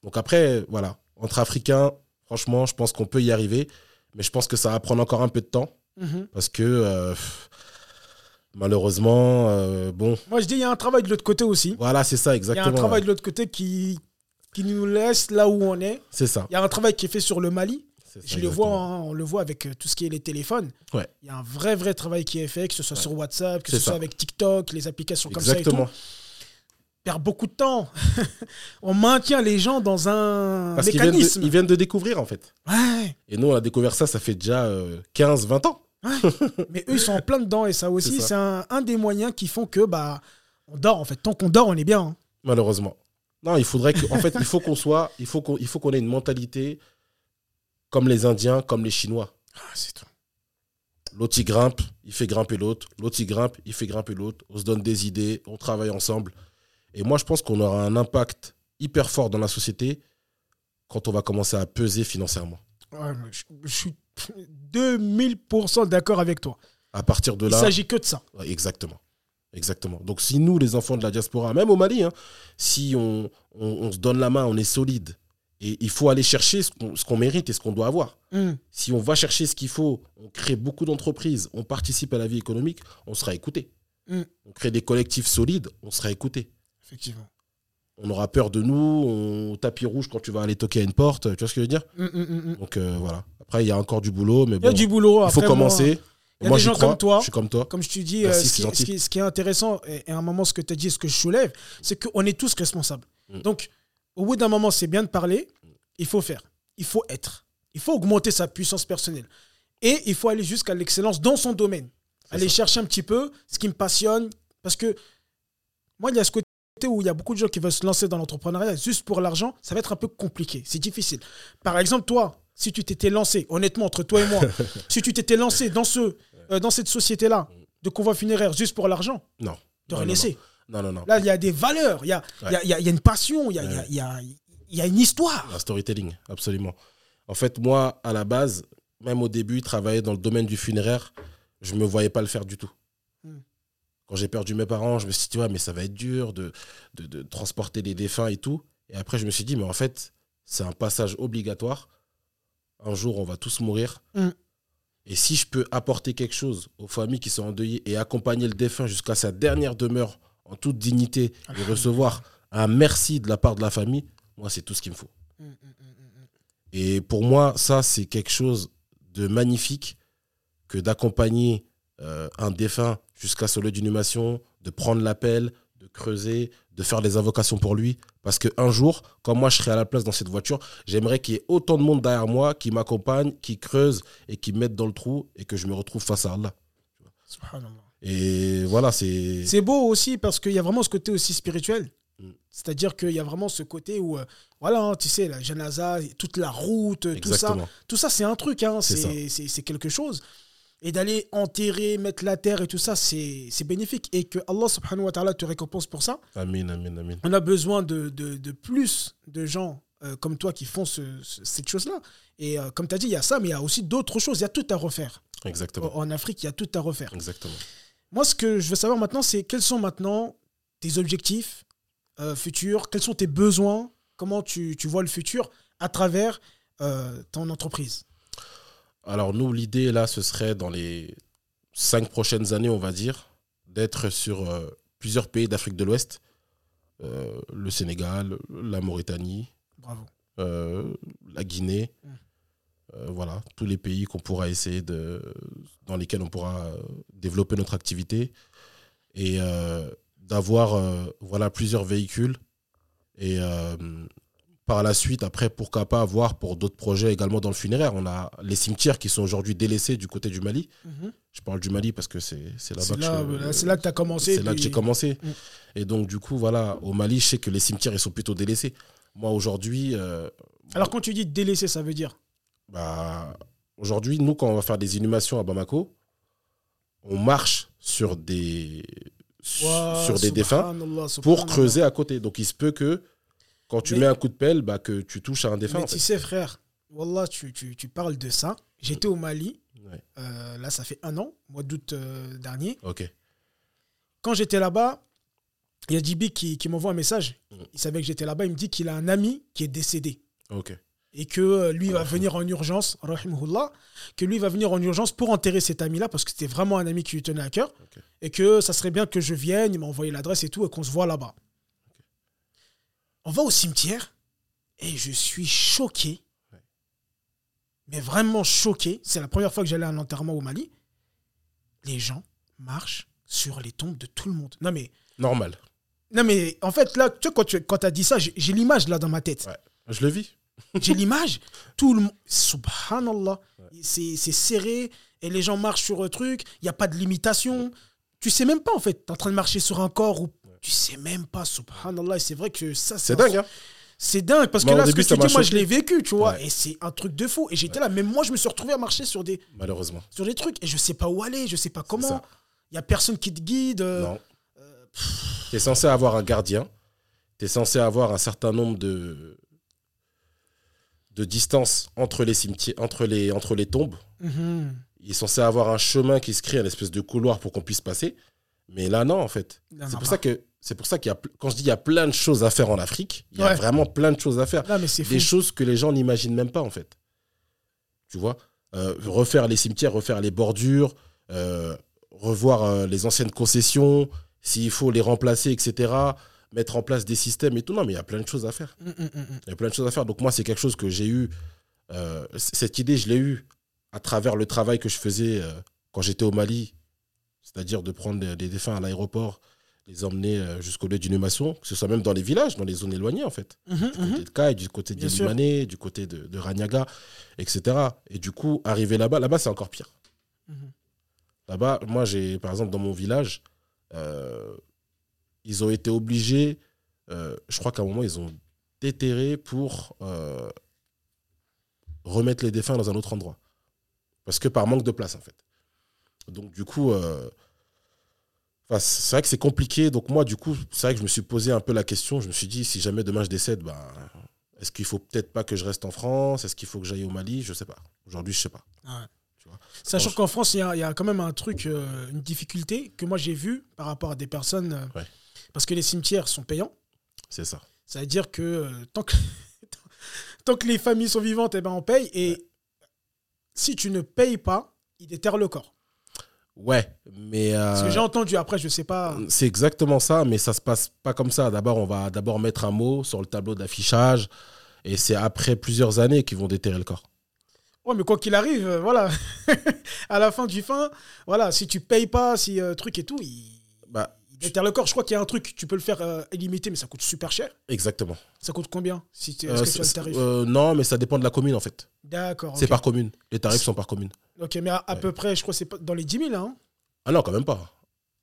Donc après, voilà, entre Africains, franchement, je pense qu'on peut y arriver, mais je pense que ça va prendre encore un peu de temps Mhm. parce que euh, malheureusement, euh, bon, Moi, je dis, il y a un travail de l'autre côté aussi. voilà, c'est ça Il y a exactement. un travail de l'autre côté qui, qui nous laisse là où on est. C'est ça. Il y a un travail qui est fait sur le Mali. Ça, Je le vois, exactement. hein, on le voit avec euh, tout ce qui est les téléphones. Ouais. Il y a un vrai, vrai travail qui est fait, que ce soit sur WhatsApp, que ce soit avec TikTok, les applications comme ça Exactement. perd beaucoup de temps. on maintient les gens dans un Parce qu'ils viennent, mécanisme. de, ils viennent de découvrir, en fait. Ouais, Et nous, on a découvert ça, ça fait déjà euh, 15, 20 ans. mais eux, ils sont en plein dedans. Et ça aussi, C'est un, un des moyens qui font que bah, on dort, en fait. Tant qu'on dort, on est bien. hein. Malheureusement. Non, il faudrait que, en fait, il faut qu'on soit, il faut qu'on, il faut qu'on ait une mentalité comme les Indiens, comme les Chinois. Ah, c'est tout. L'autre, il grimpe, il fait grimper l'autre. L'autre, il grimpe, il fait grimper l'autre. On se donne des idées, on travaille ensemble. Et moi, je pense qu'on aura un impact hyper fort dans la société quand on va commencer à peser financièrement. Ouais, mais je, je suis 2000% d'accord avec toi. À partir de Il là. s'agit que de ça. Exactement. Exactement. Donc, si nous, les enfants de la diaspora, même au Mali, hein, si on, on- on se donne la main, on est solide, et il faut aller chercher ce qu'on mérite et ce qu'on doit avoir. Hum. Si on va chercher ce qu'il faut, on crée beaucoup d'entreprises, on participe à la vie économique, on sera écouté. Mm. On crée des collectifs solides, on sera écouté. Effectivement. On aura peur de nous, on tapis rouge quand tu vas aller toquer à une porte, tu vois ce que je veux dire hum, hum, hum. Donc euh, voilà. Après, il y a encore du boulot, mais Il y a bon, du boulot. il faut commencer. il y a Moi, des j'y gens crois, comme toi. Je suis comme toi. Comme je te dis, Merci, euh, ce, qui, gentil. ce qui- ce qui est intéressant, et, à un moment, ce que tu as dit, ce que je soulève, c'est qu'on est tous responsables. Mm. Donc, au bout d'un moment, c'est bien de parler, il faut faire, il faut être, il faut augmenter sa puissance personnelle. Et il faut aller jusqu'à l'excellence dans son domaine. Aller ça. chercher un petit peu ce qui me passionne. Parce que moi, il y a ce côté où il y a beaucoup de gens qui veulent se lancer dans l'entrepreneuriat juste pour l'argent, ça va être un peu compliqué, c'est difficile. Par exemple, toi, si tu t'étais lancé, honnêtement, entre toi et moi, si tu t'étais lancé dans, ce, euh, dans cette société-là de convoi funéraire juste pour l'argent, Non. t'aurais Non, non, laissé. Non, non, non. Là, il y a des valeurs, il y a, y a- y a- il y a une passion, il y a, y a- Ouais. y a- il y a une histoire. Un storytelling, absolument. En fait, moi, à la base, même au début, travailler dans le domaine du funéraire, je ne me voyais pas le faire du tout. Quand j'ai perdu mes parents, je me suis dit, ouais, mais ça va être dur de, de, de transporter les défunts et tout. Et après, je me suis dit, mais en fait, c'est un passage obligatoire. Un jour, on va tous mourir. Hmm. Et si je peux apporter quelque chose aux familles qui sont endeuillées et accompagner le défunt jusqu'à sa dernière demeure en toute dignité et recevoir un merci de la part de la famille, moi, c'est tout ce qu'il me faut. Et pour moi, ça, c'est quelque chose de magnifique que d'accompagner euh, un défunt jusqu'à son lieu d'inhumation, de prendre l'appel, de creuser, de faire des invocations pour lui. Parce qu'un jour, quand moi je serai à la place dans cette voiture, j'aimerais qu'il y ait autant de monde derrière moi qui m'accompagne, qui creuse et qui me mette dans le trou et que je me retrouve face à Allah. Subhanallah. Et voilà, c'est. C'est beau aussi parce qu'il y a vraiment ce côté aussi spirituel. Mm. C'est-à-dire qu'il y a vraiment ce côté où, euh, voilà, hein, tu sais, la janaza, toute la route, tout ça, tout ça, c'est un truc, hein, c'est quelque chose. Et d'aller enterrer, mettre la terre et tout ça, c'est bénéfique. Et que Allah subhanahu wa ta'ala te récompense pour ça. Amin, amin, amin. On a besoin de, de, de plus de gens euh, comme toi qui font ce- ce- cette chose-là. Et euh, comme tu as dit, il y a ça, mais il y a aussi d'autres choses. Il y a tout à refaire. Exactement. En Afrique, il y a tout à refaire. Exactement. Moi, ce que je veux savoir maintenant, c'est quels sont maintenant tes objectifs euh, futurs, quels sont tes besoins, comment tu, tu vois le futur à travers ton entreprise? Alors nous, l'idée là, ce serait dans les cinq prochaines années, on va dire, d'être sur euh, plusieurs pays d'Afrique de l'Ouest, Euh, le Sénégal, la Mauritanie, Bravo. euh, la Guinée, Mm. Euh, voilà, tous les pays qu'on pourra essayer de, dans lesquels on pourra développer notre activité et d'avoir voilà plusieurs véhicules et par la suite après pourquoi pas avoir pour d'autres projets également dans le funéraire on a les cimetières qui sont aujourd'hui délaissés du côté du Mali Mhm. je parle du Mali parce que c'est c'est là-bas C'est que là, je- là, c'est là que tu as commencé. c'est là que j'ai commencé. Mm. Et donc, du coup, voilà, au Mali, je sais que les cimetières, ils sont plutôt délaissés. Moi, aujourd'hui, euh, Alors, quand tu dis délaissé, ça veut dire? bah, aujourd'hui, nous, quand on va faire des inhumations à Bamako, on marche sur des, sur des défunts pour creuser à côté. Donc, il se peut que quand tu Mais- mets un coup de pelle, bah, que tu touches à un défunt. Mais tu fait. sais, frère, Wallah, tu, tu, tu parles de ça. J'étais au Mali, Ouais. euh, là, ça fait un an, mois d'août euh, dernier. Ok. Quand j'étais là-bas, il y a JB qui, qui m'envoie un message. Mm. Il savait que j'étais là-bas. Il me dit qu'il a un ami qui est décédé. Ok. et que euh, lui va venir en urgence, que lui va venir en urgence pour enterrer cet ami-là, parce que c'était vraiment un ami qui lui tenait à cœur, et que ça serait bien que je vienne, il m'a envoyé l'adresse et tout, et qu'on se voit là-bas. On va au cimetière, et je suis choqué, Ouais. mais vraiment choqué, c'est la première fois que j'allais à un enterrement au Mali, les gens marchent sur les tombes de tout le monde. Non mais, Normal. Non, mais en fait, là, tu vois, quand tu quand as dit ça, j'ai l'image là dans ma tête. Ouais. Je le vis. J'ai l'image, tout le monde. Subhanallah. C'est c'est serré et les gens marchent sur un truc, il n'y a pas de limitation. Tu sais même pas, en fait. Tu es en train de marcher sur un corps où tu sais même pas, subhanallah. Et c'est vrai que ça, C'est dingue, hein C'est dingue parce que Moi, au là, ce que tu dis, moi, je l'ai vécu, tu vois. Ouais. Et c'est un truc de fou. Et j'étais là, même moi, je me suis retrouvé à marcher sur des, Malheureusement. sur des trucs et je sais pas où aller, je sais pas comment. Il y a personne qui te guide. euh, Non. Tu es censé avoir un gardien. Tu es censé avoir un certain nombre de, de distance entre les cimetières, entre les, entre les tombes. mhm. Il est censé avoir un chemin qui se crée, un espèce de couloir pour qu'on puisse passer. Mais là, non, en fait. C'est pour, ça que, c'est pour ça qu'il y a, quand je dis il y a plein de choses à faire en Afrique, il y a Ouais. vraiment plein de choses à faire. Non, mais c'est fou. Des choses que les gens n'imaginent même pas, en fait. Tu vois Euh, Refaire les cimetières, refaire les bordures, euh, revoir euh, les anciennes concessions, s'il faut les remplacer, etc. Mettre en place des systèmes et tout. Non, mais il y a plein de choses à faire. Mm, mm, mm. Il y a plein de choses à faire. Donc moi, c'est quelque chose que j'ai eu. cette idée, je l'ai eue à travers le travail que je faisais quand j'étais au Mali, c'est-à-dire de prendre des, des défunts à l'aéroport, les emmener euh, jusqu'au lieu d'inhumation, que ce soit même dans les villages, dans les zones éloignées en fait, Mhm, du mhm. côté de Kai, du côté d'Ilimané, du côté de, de Ranyaga, etc. Et du coup, arriver là-bas, là-bas c'est encore pire. Mhm. Là-bas, moi, j'ai, par exemple, dans mon village, euh, ils ont été obligés, euh, je crois qu'à un moment, ils ont déterré pour euh, remettre les défunts dans un autre endroit. Parce que par manque de place, en fait. Donc, du coup, enfin, c'est vrai que c'est compliqué. Donc, moi, du coup, c'est vrai que je me suis posé un peu la question. Je me suis dit, si jamais demain je décède, bah, est-ce qu'il faut peut-être pas que je reste en France? Est-ce qu'il faut que j'aille au Mali? Je sais pas. Aujourd'hui, je sais pas. Ouais. Tu vois? Sachant qu'en France, il y, a- il y a quand même un truc, euh, une difficulté que moi j'ai vu par rapport à des personnes. euh, Ouais. Parce que les cimetières sont payants. C'est ça. Ça veut dire que euh, tant que, tant que les familles sont vivantes, eh ben on paye. Et si tu ne payes pas, ils déterrent le corps. Ouais, mais. Ce que euh, j'ai entendu, après, je sais pas. C'est exactement ça, mais ça se passe pas comme ça. D'abord, on va d'abord mettre un mot sur le tableau d'affichage, et c'est après plusieurs années qu'ils vont déterrer le corps. Ouais, mais quoi qu'il arrive, euh, voilà. à la fin du fin, voilà, si tu payes pas, si euh, truc et tout, ils Bah, ils déterrent le corps. Je crois qu'il y a un truc, tu peux le faire euh, illimité, mais ça coûte super cher. exactement. Ça coûte combien si tu, est-ce Euh, que tu as le tarif? euh, non, mais ça dépend de la commune en fait. D'accord. C'est par commune. Les tarifs sont par commune. Ok, mais à, à Ouais. peu près, je crois que c'est pas dans les 10 000, hein Ah non, quand même pas.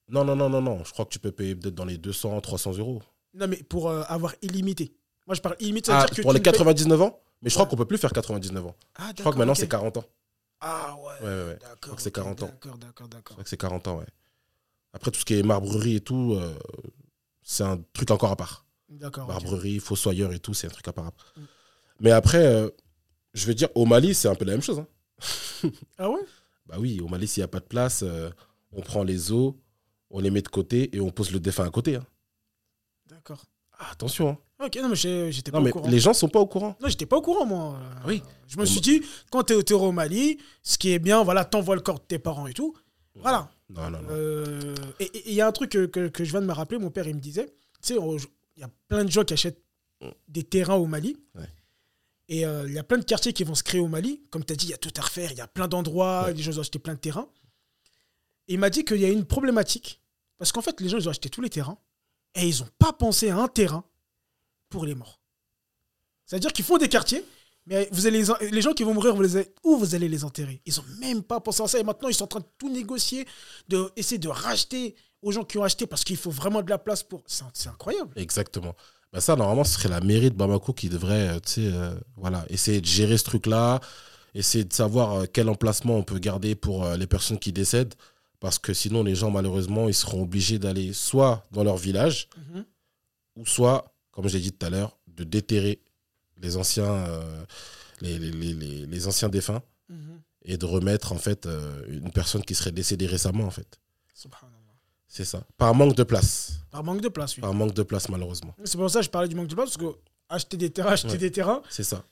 Non, non, non, non, non. Je crois que tu peux payer peut-être dans les 200, 300 euros. Non, mais pour euh, avoir illimité. Moi, je parle illimité, Ah, pour les ne payes- 99 ans? Mais je crois Ouais. qu'on peut plus faire 99 ans. Ah, Je crois que maintenant c'est 40 ans. Ah, ouais. Ouais, ouais, ouais. D'accord. crois que c'est ok, 40 ans. D'accord, d'accord, Je d'accord. crois que c'est 40 ans, ouais. Après, tout ce qui est marbrerie et tout, euh, c'est un truc encore à part. D'accord. Marbrerie, fossoyeur et tout, c'est un truc à part. Mm. Mais après, euh, je veux dire, au Mali, c'est un peu la même chose. hein. Ah ouais? Bah oui, au Mali, s'il n'y a pas de place, euh, on prend les os, on les met de côté et on pose le défunt à côté. hein. D'accord. Ah, attention. hein. Ok, non, mais j'étais pas au courant. les gens sont pas au courant. Non, j'étais pas au courant, moi. Euh, Oui. Je me suis dit, quand t'es au au Mali, ce qui est bien, voilà, t'envoies le corps de tes parents et tout. Voilà. Non, non, non. Euh, et il y a un truc que, que- que je viens de me rappeler, mon père, il me disait, tu sais, il y a plein de gens qui achètent des terrains au Mali. Ouais. Et euh, il y a plein de quartiers qui vont se créer au Mali. Comme tu as dit, il y a tout à refaire, il y a plein d'endroits, Ouais. les gens ont acheté plein de terrains. Et il m'a dit qu'il y a une problématique. Parce qu'en fait, les gens, ils ont acheté tous les terrains. Et ils n'ont pas pensé à un terrain pour les morts. C'est-à-dire qu'ils font des quartiers, mais vous allez les, en- les gens qui vont mourir, vous les avez- où vous allez les enterrer? Ils n'ont même pas pensé à ça. Et maintenant, ils sont en train de tout négocier, de essayer de racheter aux gens qui ont acheté parce qu'il faut vraiment de la place pour. C'est incroyable. Exactement. Bah ça, normalement, ce serait la mairie de Bamako qui devrait euh, euh, voilà, essayer de gérer ce truc-là, essayer de savoir euh, quel emplacement on peut garder pour les personnes qui décèdent. Parce que sinon, les gens, malheureusement, ils seront obligés d'aller soit dans leur village, Mhm. ou soit, comme j'ai dit tout à l'heure, de déterrer les anciens, euh, les, les- les- les- anciens défunts Mhm. et de remettre en fait euh, une personne qui serait décédée récemment en fait. Subhanallah. C'est ça. Par manque de place. Par manque de place, oui. Par manque de place malheureusement. C'est pour ça que je parlais du manque de place, parce que acheter des terrains, acheter Ouais. des terrains. C'est ça.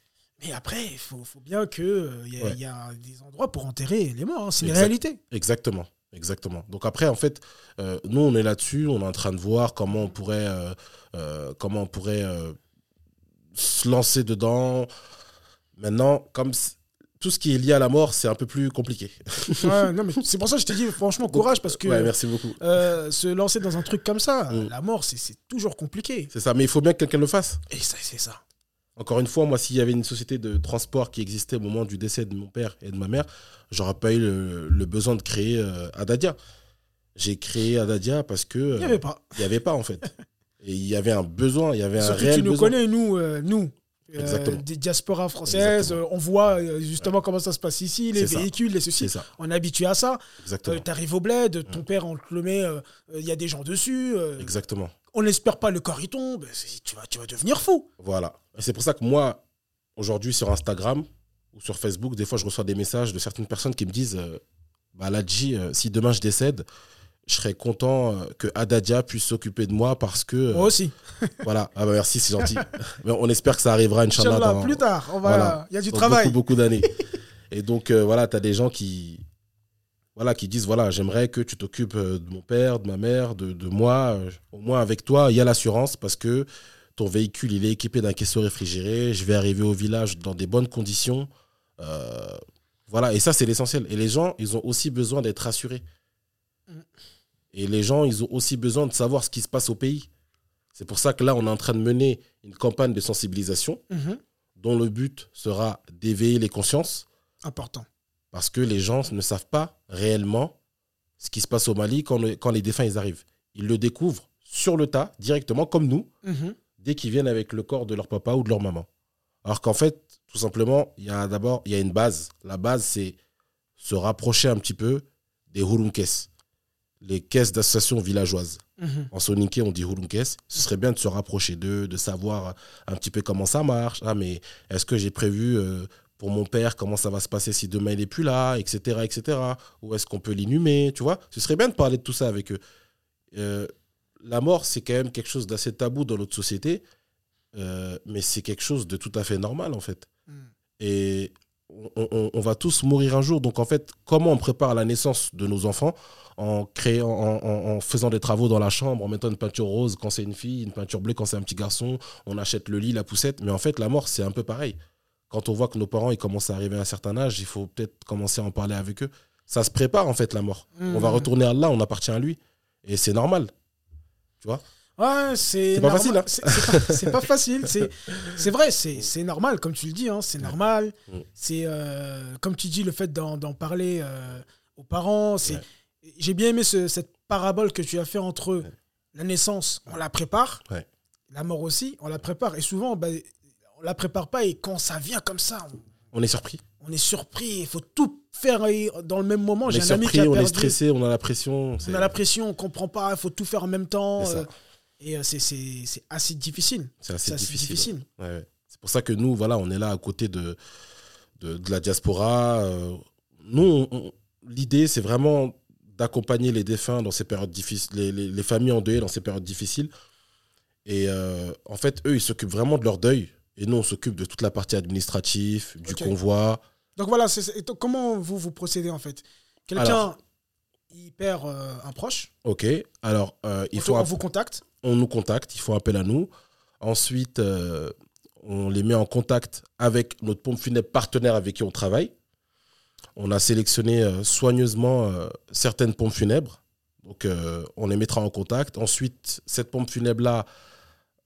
Mais après, il faut, faut bien qu'il y, ait- Ouais. il y a des endroits pour enterrer les morts. hein. C'est une réalité. Exactement. Exactement. Donc après, en fait, euh, nous, on est là-dessus, on est en train de voir comment on pourrait, euh, euh, comment on pourrait euh, se lancer dedans. Maintenant, comme tout ce qui est lié à la mort, c'est un peu plus compliqué. Ouais, c'est pour ça que je t'ai dit, franchement, courage, parce que Ouais, merci beaucoup. euh, se lancer dans un truc comme ça, Mm. la mort, c'est toujours compliqué. C'est ça, mais il faut bien que quelqu'un le fasse. Et ça, c'est ça. Encore une fois, moi, s'il y avait une société de transport qui existait au moment du décès de mon père et de ma mère, j'aurais pas eu le, le besoin de créer euh, Adadia. J'ai créé Adadia parce que Il euh, n'y avait pas. il y avait pas en fait. Et il y avait un besoin, il y avait un réel tu nous besoin. connais, nous, euh, nous euh. Des diasporas françaises, euh, on voit euh, justement comment ça se passe ici, les véhicules, les ceci. On est habitué à ça. exactement. Tu arrives au bled, ton père, on te le met, euh, euh, il y a des gens dessus. euh, Exactement. on n'espère pas le corps il tombe. Tu vas, tu vas devenir fou. Voilà. Et c'est pour ça que moi, aujourd'hui, sur Instagram ou sur Facebook, des fois, je reçois des messages de certaines personnes qui me disent euh, bah, Ladji, euh, si demain je décède, je serais content euh, que Adadia puisse s'occuper de moi parce que. euh, Moi aussi. Voilà. Ah bah merci, c'est gentil. Mais on espère que ça arrivera, Inch'Allah. Inch'Allah, plus tard. Va, Voilà. Il y a du dans travail. Beaucoup, beaucoup d'années. Et donc, euh, voilà, tu as des gens qui, voilà, qui disent voilà, j'aimerais que tu t'occupes de mon père, de ma mère, de, de moi. Au moins, avec toi, il y a l'assurance parce que ton véhicule, il est équipé d'un caisseau réfrigéré. Je vais arriver au village dans des bonnes conditions. Euh, voilà, et ça, c'est l'essentiel. Et les gens, ils ont aussi besoin d'être rassurés. Et les gens, ils ont aussi besoin de savoir ce qui se passe au pays. C'est pour ça que là, on est en train de mener une campagne de sensibilisation Mhm. dont le but sera d'éveiller les consciences Important. parce que les gens ne savent pas réellement ce qui se passe au Mali quand, le- quand les défunts ils arrivent. Ils le découvrent sur le tas, directement, comme nous, Mhm. dès qu'ils viennent avec le corps de leur papa ou de leur maman. Alors qu'en fait, tout simplement, il y a d'abord il y a une base. La base, c'est se rapprocher un petit peu des Hurunkes, les caisses d'associations villageoises. Mhm. En soninké, on dit Hurunkes. Ce serait bien de se rapprocher d'eux, de savoir un petit peu comment ça marche. Ah, mais est-ce que j'ai prévu euh, pour mon père comment ça va se passer si demain il n'est plus là, etc., etc. Ou est-ce qu'on peut l'inhumer, tu vois? Ce serait bien de parler de tout ça avec eux. Euh, la mort, c'est quand même quelque chose d'assez tabou dans notre société, euh, mais c'est quelque chose de tout à fait normal, en fait. Mm. Et on, on- on va tous mourir un jour. Donc, en fait, comment on prépare la naissance de nos enfants en, créant, en, en- en faisant des travaux dans la chambre, en mettant une peinture rose quand c'est une fille, une peinture bleue quand c'est un petit garçon, on achète le lit, la poussette. Mais en fait, la mort, c'est un peu pareil. Quand on voit que nos parents ils commencent à arriver à un certain âge, il faut peut-être commencer à en parler avec eux. Ça se prépare, en fait, la mort. On va Mhm. retourner à Allah, on appartient à lui. Et c'est normal. Tu vois? Ouais, c'est C'est pas facile, hein. C'est- pas, c'est pas facile. C'est vrai, c'est normal, comme tu le dis. hein, c'est normal. Mm. C'est euh, comme tu dis, le fait d'en parler euh, aux parents. c'est Ouais. J'ai bien aimé ce- cette parabole que tu as fait entre Ouais. la naissance, on la prépare. La mort aussi, on la prépare. Et souvent, bah, on la prépare pas. Et quand ça vient comme ça, on, On est surpris. on est surpris. Il faut tout faire dans le même moment. On J'ai est un ami qui surpris, on est stressé, on a la pression. On a la pression, on comprend pas. Il faut tout faire en même temps. Et euh, c'est- c'est c'est assez difficile. C'est assez C'est assez difficile. difficile. Ouais, ouais. C'est pour ça que nous, voilà, on est là à côté de, de, de la diaspora. euh, nous, l'idée, c'est vraiment d'accompagner les défunts dans ces périodes difficiles, les, les- les familles endeuillées dans ces périodes difficiles. Et euh, en fait, eux, ils s'occupent vraiment de leur deuil. Et nous, on s'occupe de toute la partie administrative, du convoi. Donc voilà, comment vous vous procédez en fait? Quelqu'un. Il perd euh, un proche, OK. Alors, euh, il faut on vous contacte. on nous contacte, ils font appel à nous. Ensuite, euh, on les met en contact avec notre pompe funèbre partenaire avec qui on travaille. On a sélectionné soigneusement certaines pompes funèbres. Donc, on les mettra en contact. Ensuite, cette pompe funèbre-là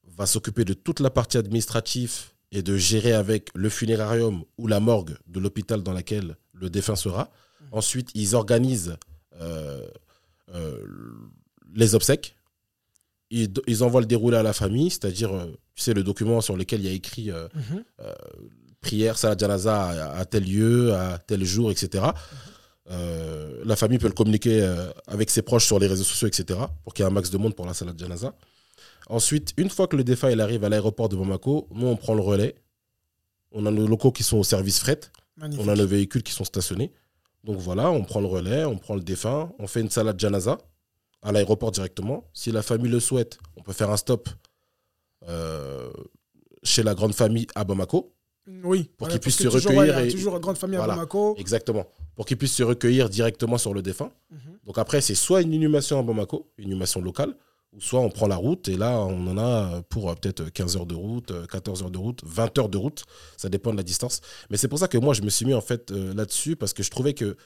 va s'occuper de toute la partie administrative et de gérer avec le funérarium ou la morgue de l'hôpital dans laquelle le défunt sera. Ensuite, ils organisent les obsèques ils, ils envoient le déroulé à la famille, c'est-à-dire, euh, tu sais, le document sur lequel il y a écrit euh, Mhm. prière, salat janaza à, à tel lieu, à tel jour, etc. Euh, la famille peut le communiquer euh, avec ses proches sur les réseaux sociaux, etc. pour qu'il y ait un max de monde pour la salat janaza. Ensuite, une fois que le défunt il arrive à l'aéroport de Bamako, nous, on prend le relais. On a nos locaux qui sont au service fret. Magnifique. On a nos véhicules qui sont stationnés. Donc voilà, on prend le relais, on prend le défunt, on fait une salade janaza à l'aéroport directement. Si la famille le souhaite, on peut faire un stop euh, chez la grande famille à Bamako. Oui. Pour qu'ils puissent parce se recueillir et- toujours grande famille Voilà. à Bamako. Exactement. Pour qu'ils puissent se recueillir directement sur le défunt. Mhm. Donc après, c'est soit une inhumation à Bamako, une inhumation locale, ou soit on prend la route et là, on en a pour euh, peut-être 15 heures de route, 14 heures de route, 20 heures de route. Ça dépend de la distance. Mais c'est pour ça que moi, je me suis mis en fait là-dessus parce que je trouvais que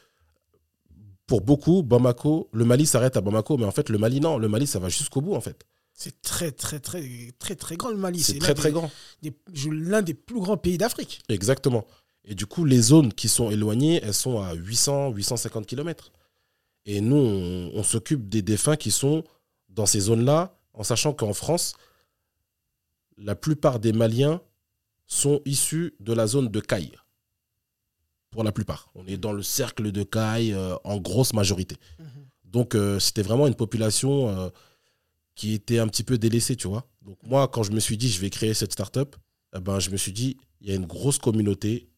pour beaucoup, Bamako, le Mali s'arrête à Bamako, mais en fait, le Mali, non, le Mali, ça va jusqu'au bout en fait. C'est très, très, très, très, très grand le Mali. C'est très, très grand. L'un des plus grands pays d'Afrique. Exactement. Et du coup, les zones qui sont éloignées, elles sont à 800, 850 km. Et nous, on, s'occupe des défunts qui sont dans ces zones-là, en sachant qu'en France, la plupart des Maliens sont issus de la zone de Caille. Pour la plupart. On est dans le cercle de Caille euh, en grosse majorité. Mhm. Donc, euh, c'était vraiment une population euh, qui était un petit peu délaissée, tu vois. Donc, moi, quand je me suis dit, je vais créer cette start-up, eh ben, je me suis dit, il y a une grosse communauté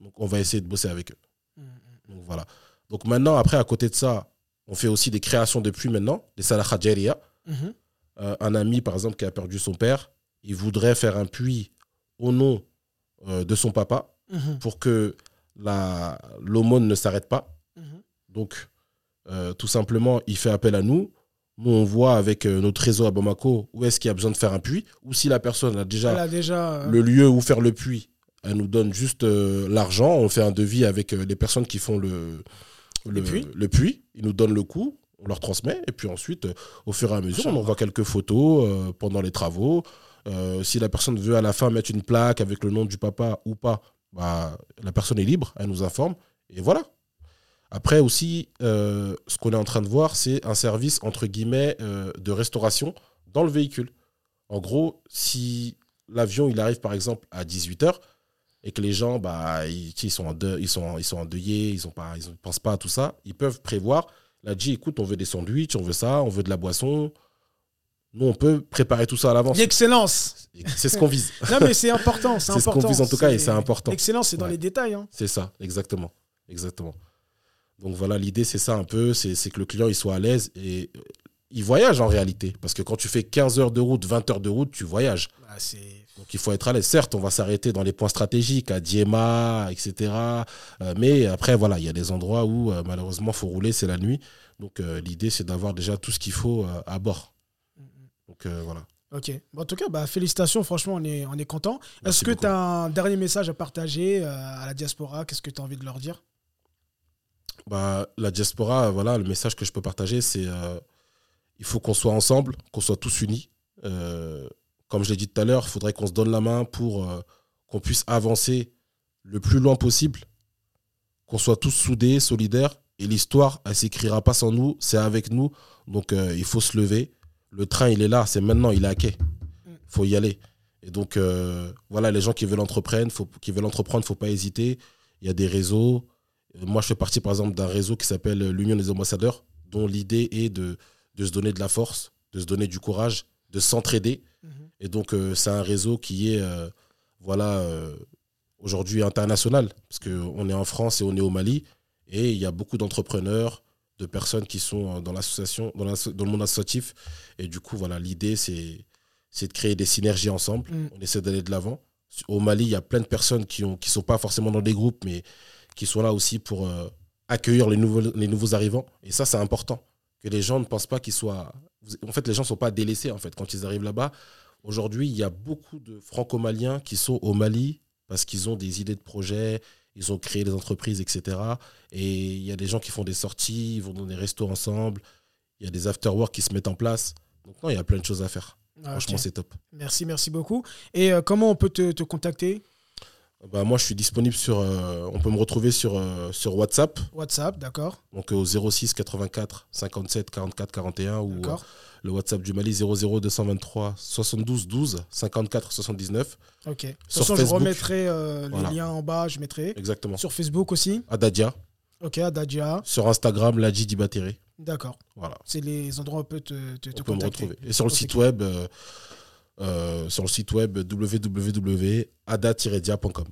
donc, on va essayer de bosser avec eux. Mm. Donc, voilà. Donc, maintenant, après, à côté de ça, on fait aussi des créations de puits maintenant, des salaha mm-hmm. euh, un ami, par exemple, qui a perdu son père, il voudrait faire un puits au nom euh, de son papa mm-hmm. pour que l'aumône ne s'arrête pas. Mm-hmm. Donc, euh, tout simplement, il fait appel à nous. Nous, on voit avec notre réseau à Bamako où est-ce qu'il y a besoin de faire un puits, ou si la personne a déjà, déjà le lieu où faire le puits, elle nous donne juste l'argent. On fait un devis avec les personnes qui font le, le, puits. Ils nous donnent le coût, on leur transmet. Et puis ensuite, euh, au fur et à mesure, on envoie quelques photos pendant les travaux. si la personne veut à la fin mettre une plaque avec le nom du papa ou pas, bah, la personne est libre, elle nous informe. Et voilà. Après aussi, ce qu'on est en train de voir, c'est un service, entre guillemets, de restauration dans le véhicule. En gros, si l'avion il arrive par exemple à 18h, et que les gens, bah, ils, sont, en ils, sont, ils sont endeuillés, ils ne pensent pas à tout ça, ils peuvent prévoir. Là, dit, écoute, on veut des sandwichs, on veut ça, on veut de la boisson. Nous, on peut préparer tout ça à l'avance. L'excellence C'est ce qu'on vise. non, mais c'est important. C'est ce qu'on vise en tout cas et c'est important. L'excellence, c'est dans les détails. Hein. C'est ça, exactement. exactement. Donc voilà, l'idée, c'est ça un peu c'est que le client il soit à l'aise et il voyage en réalité. Parce que quand tu fais 15 heures de route, 20 heures de route, tu voyages. Bah, Donc il faut être à l'aise. Certes, on va s'arrêter dans les points stratégiques, à Diema, etc. Euh, mais après, voilà, il y a des endroits où euh, malheureusement, il faut rouler, c'est la nuit. Donc euh, l'idée, c'est d'avoir déjà tout ce qu'il faut à bord. Donc voilà. Ok. en tout cas, bah, félicitations. Franchement, on est, on est content. Est-ce que tu as un dernier message à partager à la diaspora? Qu'est-ce que tu as envie de leur dire? Bah, La diaspora, voilà, le message que je peux partager, c'est il faut qu'on soit ensemble, qu'on soit tous unis. Euh, comme je l'ai dit tout à l'heure, il faudrait qu'on se donne la main pour euh, qu'on puisse avancer le plus loin possible, qu'on soit tous soudés, solidaires. Et l'histoire, elle s'écrira pas sans nous, c'est avec nous. Donc euh, il faut se lever. Le train, il est là, c'est maintenant, il est à quai. Il faut y aller. Et donc voilà, les gens qui veulent entreprendre, faut, qui veulent entreprendre, faut pas hésiter. Il y a des réseaux. Moi, je fais partie par exemple d'un réseau qui s'appelle l'Union des ambassadeurs, dont l'idée est de de se donner de la force, de se donner du courage, de s'entraider. Mhm. Et donc, euh, c'est un réseau qui est euh, voilà, euh, aujourd'hui international, parce qu'on est en France et on est au Mali, et il y a beaucoup d'entrepreneurs, de personnes qui sont dans l'association, dans, dans, le monde associatif. Et du coup, voilà, l'idée, c'est de créer des synergies ensemble. Mhm. On essaie d'aller de l'avant. Au Mali, il y a plein de personnes qui ne qui sont pas forcément dans des groupes, mais qui sont là aussi pour accueillir les nouveaux, les nouveaux arrivants. Et ça, c'est important que les gens ne pensent pas qu'ils soient. En fait, les gens ne sont pas délaissés en fait, quand ils arrivent là-bas. Aujourd'hui, il y a beaucoup de franco-maliens qui sont au Mali parce qu'ils ont des idées de projets, ils ont créé des entreprises, etc. Et il y a des gens qui font des sorties, ils vont dans des restos ensemble, il y a des after-work qui se mettent en place. Donc, non, il y a plein de choses à faire. Ah, Franchement, c'est top. Merci, merci beaucoup. Et euh, comment on peut te, te contacter? Bah, moi, je suis disponible sur. Euh, on peut me retrouver sur, euh, sur WhatsApp. WhatsApp, d'accord. Donc au 06 84 57 44 41 ou euh, le WhatsApp du Mali 00 223 72 12 54 79. Ok. De toute façon, je remettrai les liens en bas, je mettrai. Exactement. Sur Facebook aussi Adadia. Ok, Adadia. Sur Instagram, Ladji Dibatéré. D'accord. Voilà. C'est les endroits où on peut te, te, on peut me retrouver. Et sur le site web. Euh, sur le site web www.ada-dia.com.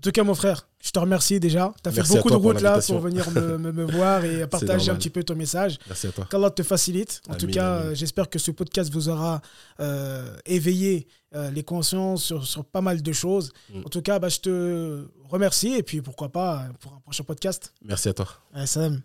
En tout cas, mon frère, je te remercie déjà. Tu as fait beaucoup de route là pour venir me, me, voir et partager un petit peu ton message. Merci à toi. Qu'Allah te facilite. En tout cas, j'espère que ce podcast vous aura euh, éveillé euh, les consciences sur, sur, pas mal de choses. Mm. En tout cas, bah, je te remercie et puis pourquoi pas pour un prochain podcast. Merci à toi. Salam.